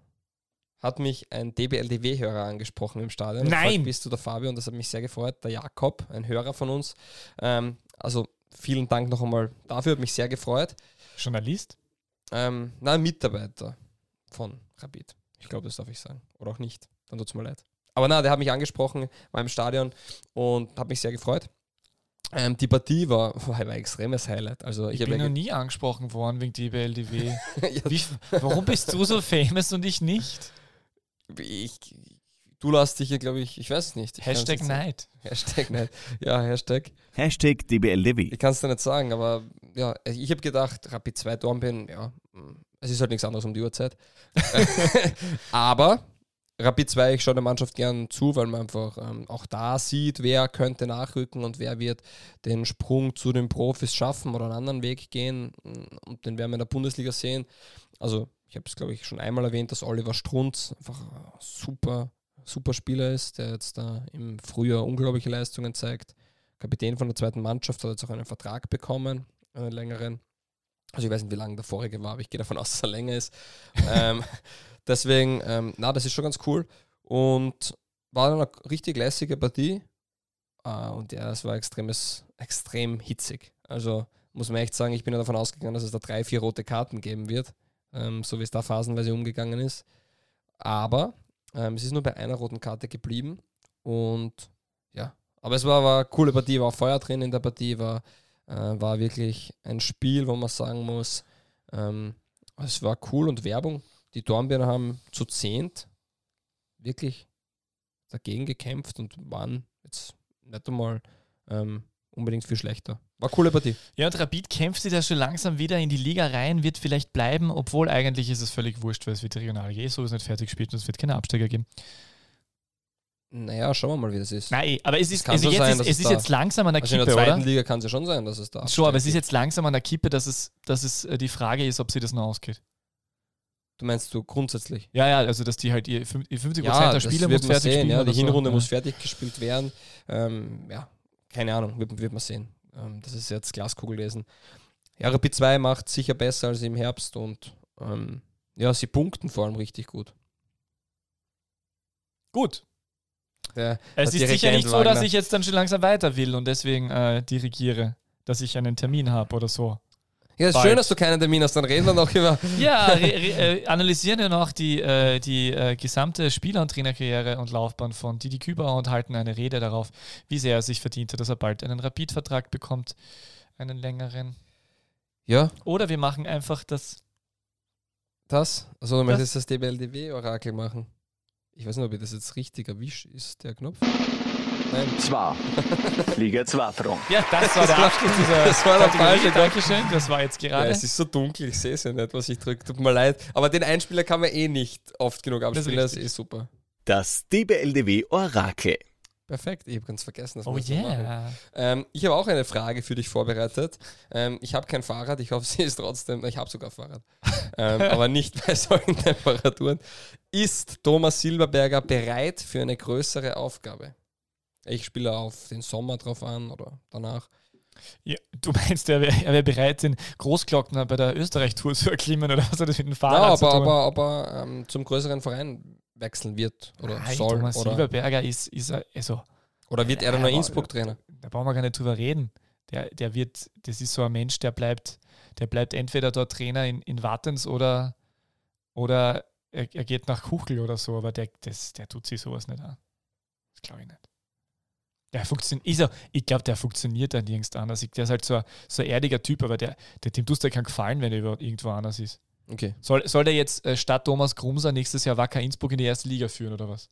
hat mich ein DBLDW-Hörer angesprochen im Stadion. Nein! gefragt, Bist du der Fabio? Und das hat mich sehr gefreut. Der Jakob, ein Hörer von uns. Ähm, also vielen Dank noch einmal dafür, hat mich sehr gefreut. Journalist? Ähm, na, ein Mitarbeiter von Rapid. Ich glaube, das darf ich sagen. Oder auch nicht. Dann tut es mir leid. Aber na, der hat mich angesprochen, war im Stadion und hat mich sehr gefreut. Ähm, die Partie war, war ein extremes Highlight. Also ich, Ich, bin ja noch nie angesprochen worden wegen DBLDW. ja, Wie, warum bist du so famous und ich nicht? Ich, du lässt dich hier, glaube ich, ich weiß es nicht. Ich Hashtag. Neid. Hashtag Neid. Ja, Hashtag. Hashtag DBLDW. Ich kann es dir nicht sagen, aber ja, ich habe gedacht, Rapid 2 Dornbirn, ja, mm, es ist halt nichts anderes um die Uhrzeit. aber Rapid 2, ich schaue der Mannschaft gern zu, weil man einfach ähm, auch da sieht, wer könnte nachrücken und wer wird den Sprung zu den Profis schaffen oder einen anderen Weg gehen. Und den werden wir in der Bundesliga sehen. Also, ich habe es, glaube ich, schon einmal erwähnt, dass Oliver Strunz einfach ein super, super Spieler ist, der jetzt da im Frühjahr unglaubliche Leistungen zeigt. Kapitän von der zweiten Mannschaft hat jetzt auch einen Vertrag bekommen, einen längeren. Also ich weiß nicht, wie lang der vorige war, aber ich gehe davon aus, dass er länger ist. ähm, deswegen, ähm, na, das ist schon ganz cool. Und war dann eine richtig lässige Partie. Äh, und ja, es war extremes, extrem hitzig. Also muss man echt sagen, ich bin ja davon ausgegangen, dass es da drei, vier rote Karten geben wird. Ähm, so wie es da phasenweise umgegangen ist. Aber ähm, es ist nur bei einer roten Karte geblieben. Und ja, aber es war, war eine coole Partie, war Feuer drin in der Partie, war, äh, war wirklich ein Spiel, wo man sagen muss, ähm, es war cool und Werbung. Die Dornbirner haben zu zehnt wirklich dagegen gekämpft und waren jetzt nicht einmal ähm, unbedingt viel schlechter. War eine coole Partie. Ja, und Rapid kämpft sich da schon langsam wieder in die Liga rein, wird vielleicht bleiben, obwohl eigentlich ist es völlig wurscht, weil es wird die Regionalliga eh so ist nicht fertig gespielt und es wird keine Absteiger geben. Naja, schauen wir mal, wie das ist. Nein, aber es ist, also so jetzt sein, ist, es ist jetzt langsam an der Also in Kippe, der zweiten oder? Liga kann es ja schon sein, dass es da Schon, aber es ist jetzt langsam an der Kippe, dass es, dass es äh, die Frage ist, ob sie das noch ausgeht. Du meinst du grundsätzlich? Ja, ja, also dass die halt ihr fün- ihr 50% Ja, der das Spiele wird muss fertig sehen. spielen. Ja, die so. Hinrunde ja. muss fertig gespielt werden. Ähm, ja, keine Ahnung, wird, wird man sehen. Ähm, das ist jetzt Glaskugel lesen. Ja, Rapid 2 macht sicher besser als im Herbst und ähm, ja, sie punkten vor allem richtig gut. Gut. Der, Es ist sicher nicht so, dass ich jetzt dann schon langsam weiter will und deswegen äh, dirigiere, dass ich einen Termin habe oder so. Ja, ist Bald. schön, dass du keinen Termin hast. Dann reden wir noch über. Ja, re, re, äh, analysieren wir noch die, äh, die äh, gesamte Spieler- und Trainerkarriere und Laufbahn von Didi Kübauer und halten eine Rede darauf, wie sehr er sich verdient hat, dass er bald einen Rapid-Vertrag bekommt, einen längeren. Ja, Oder wir machen einfach das. das. Also, du Das- möchtest das DBLDW-Orakel machen. Ich weiß nicht, ob ich das jetzt richtig erwischt. Ist der Knopf? Nein. Zwei. Liga 2 Franken. Ja, das war der Abschluss dieser das war der falsche. Dankeschön, das war jetzt Ja, gerade. es ist so dunkel, ich sehe es ja nicht, was ich drücke. Tut mir leid. Aber den Einspieler kann man eh nicht oft genug ist abspielen. Das ist, richtig. eh super. Das DBLDW Orakel. Perfekt, ich habe ganz vergessen, dass wir oh das yeah. Ähm, ich habe auch eine Frage für dich vorbereitet. Ähm, ich habe kein Fahrrad, ich hoffe, sie ist trotzdem. Ich habe sogar Fahrrad, ähm, aber nicht bei solchen Temperaturen. Ist Thomas Silberberger bereit für eine größere Aufgabe? Ich spiele auf den Sommer drauf an oder danach. Ja, du meinst, er wäre wär bereit, den Großglockner bei der Österreich-Tour zu erklimmen oder was hat das mit dem Ja, Fahrrad zu aber, tun? aber, aber ähm, zum größeren Verein wechseln wird oder Nein, soll. Thomas Oder, Silberberger ist, ist er, also, oder wird er dann Ja, nur Innsbruck-Trainer? da brauchen wir gar nicht drüber reden. Der, der wird, das ist so ein Mensch, der bleibt, der bleibt entweder dort Trainer in, in Wattens oder, oder er, er geht nach Kuchel oder so, aber der, das, der tut sich sowas nicht an. Das glaube ich nicht. Der funktioniert, ist er, ich glaube, der funktioniert dann nirgends anders. Der ist halt so ein, so ein erdiger Typ, aber der, der, dem tust du ja keinen Gefallen, wenn er irgendwo anders ist. Okay. Soll, soll der jetzt äh, statt Thomas Grumser nächstes Jahr Wacker Innsbruck in die erste Liga führen oder was?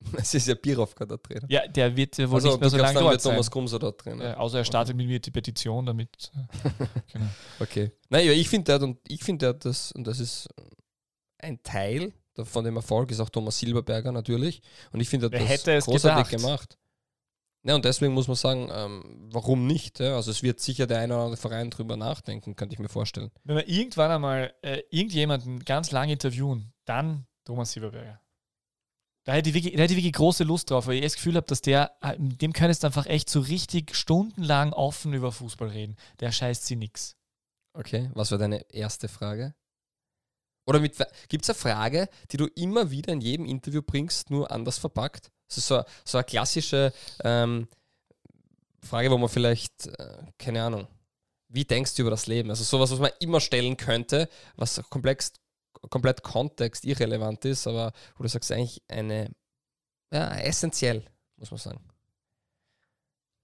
Es ist ja Birovka der Trainer. Ja, der wird äh, wohl also, nicht mehr so lange dort Thomas. Grumser dort Trainer. Äh, außer er startet mit mir die Petition damit. Äh, genau. Okay. Naja, ich finde, der, hat- und ich finde, der hat das, und das ist ein Teil von dem Erfolg, ist auch Thomas Silberberger natürlich. Und ich finde, er hat das hätte es großartig gedacht? gemacht. Ja, und deswegen muss man sagen, ähm, warum nicht? Ja? Also es wird sicher der eine oder andere Verein drüber nachdenken, könnte ich mir vorstellen. Wenn wir irgendwann einmal äh, irgendjemanden ganz lang interviewen, dann Thomas Silberberger. Da hätte ich wirklich, da hätte ich wirklich große Lust drauf, weil ich das Gefühl habe, dass der, äh, dem könntest du einfach echt so richtig stundenlang offen über Fußball reden. Der scheißt sie nix. Okay, was war deine erste Frage? Oder gibt es eine Frage, die du immer wieder in jedem Interview bringst, nur anders verpackt? Das ist so, so eine klassische ähm, Frage, wo man vielleicht, äh, keine Ahnung, wie denkst du über das Leben? Also sowas, was man immer stellen könnte, was komplex, komplett kontextirrelevant ist, aber wo du sagst, eigentlich eine, ja, essentiell, muss man sagen.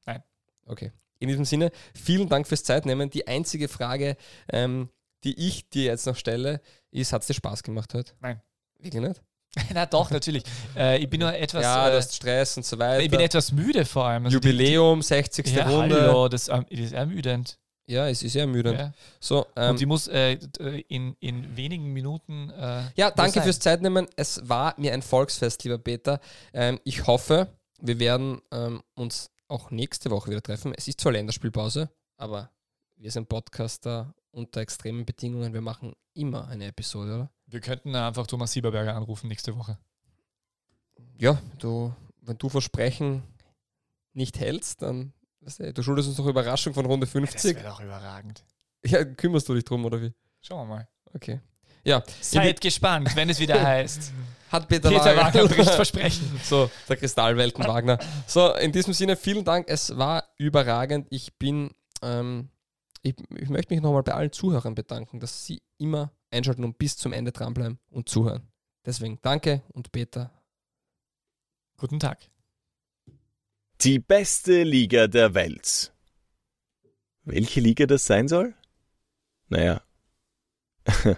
Nein. Okay. In diesem Sinne, vielen Dank fürs Zeitnehmen. Die einzige Frage, ähm, die ich dir jetzt noch stelle, ist, hat es dir Spaß gemacht heute? Nein. Wirklich nicht? Na doch, natürlich. äh, ich bin nur etwas, ja, du äh, Stress und so weiter. ich bin etwas müde vor allem. Also die- Jubiläum, 60. Die, ja, Runde. hallo, das, ähm, das ist ermüdend. Ja, es ist sehr ermüdend. Ja. So, ähm, Und die muss äh, d- in, in wenigen Minuten. Äh, ja, danke fürs Zeitnehmen. Es war mir ein Volksfest, lieber Peter. Ähm, ich hoffe, wir werden ähm, uns auch nächste Woche wieder treffen. Es ist zwar Länderspielpause, aber wir sind Podcaster unter extremen Bedingungen. Wir machen immer eine Episode, oder? Wir könnten einfach Thomas Sieberberger anrufen nächste Woche. Ja, du, wenn du Versprechen nicht hältst, dann, weißt du, du schuldest uns noch Überraschung von Runde 50. doch überragend. Ja, kümmerst du dich drum, oder wie? Schauen wir mal. Okay. Ja, Seid gespannt, wenn es wieder heißt. hat Peter, Peter Wagner bricht. Versprechen. so, der Kristallwelten Wagner. So, in diesem Sinne, vielen Dank. Es war überragend. Ich bin, ähm, ich, ich möchte mich nochmal bei allen Zuhörern bedanken, dass sie immer einschalten und bis zum Ende dranbleiben und zuhören. Deswegen danke und Peter. Guten Tag. Die beste Liga der Welt. Welche Liga das sein soll? Naja.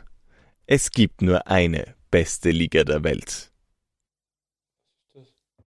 es gibt nur eine beste Liga der Welt.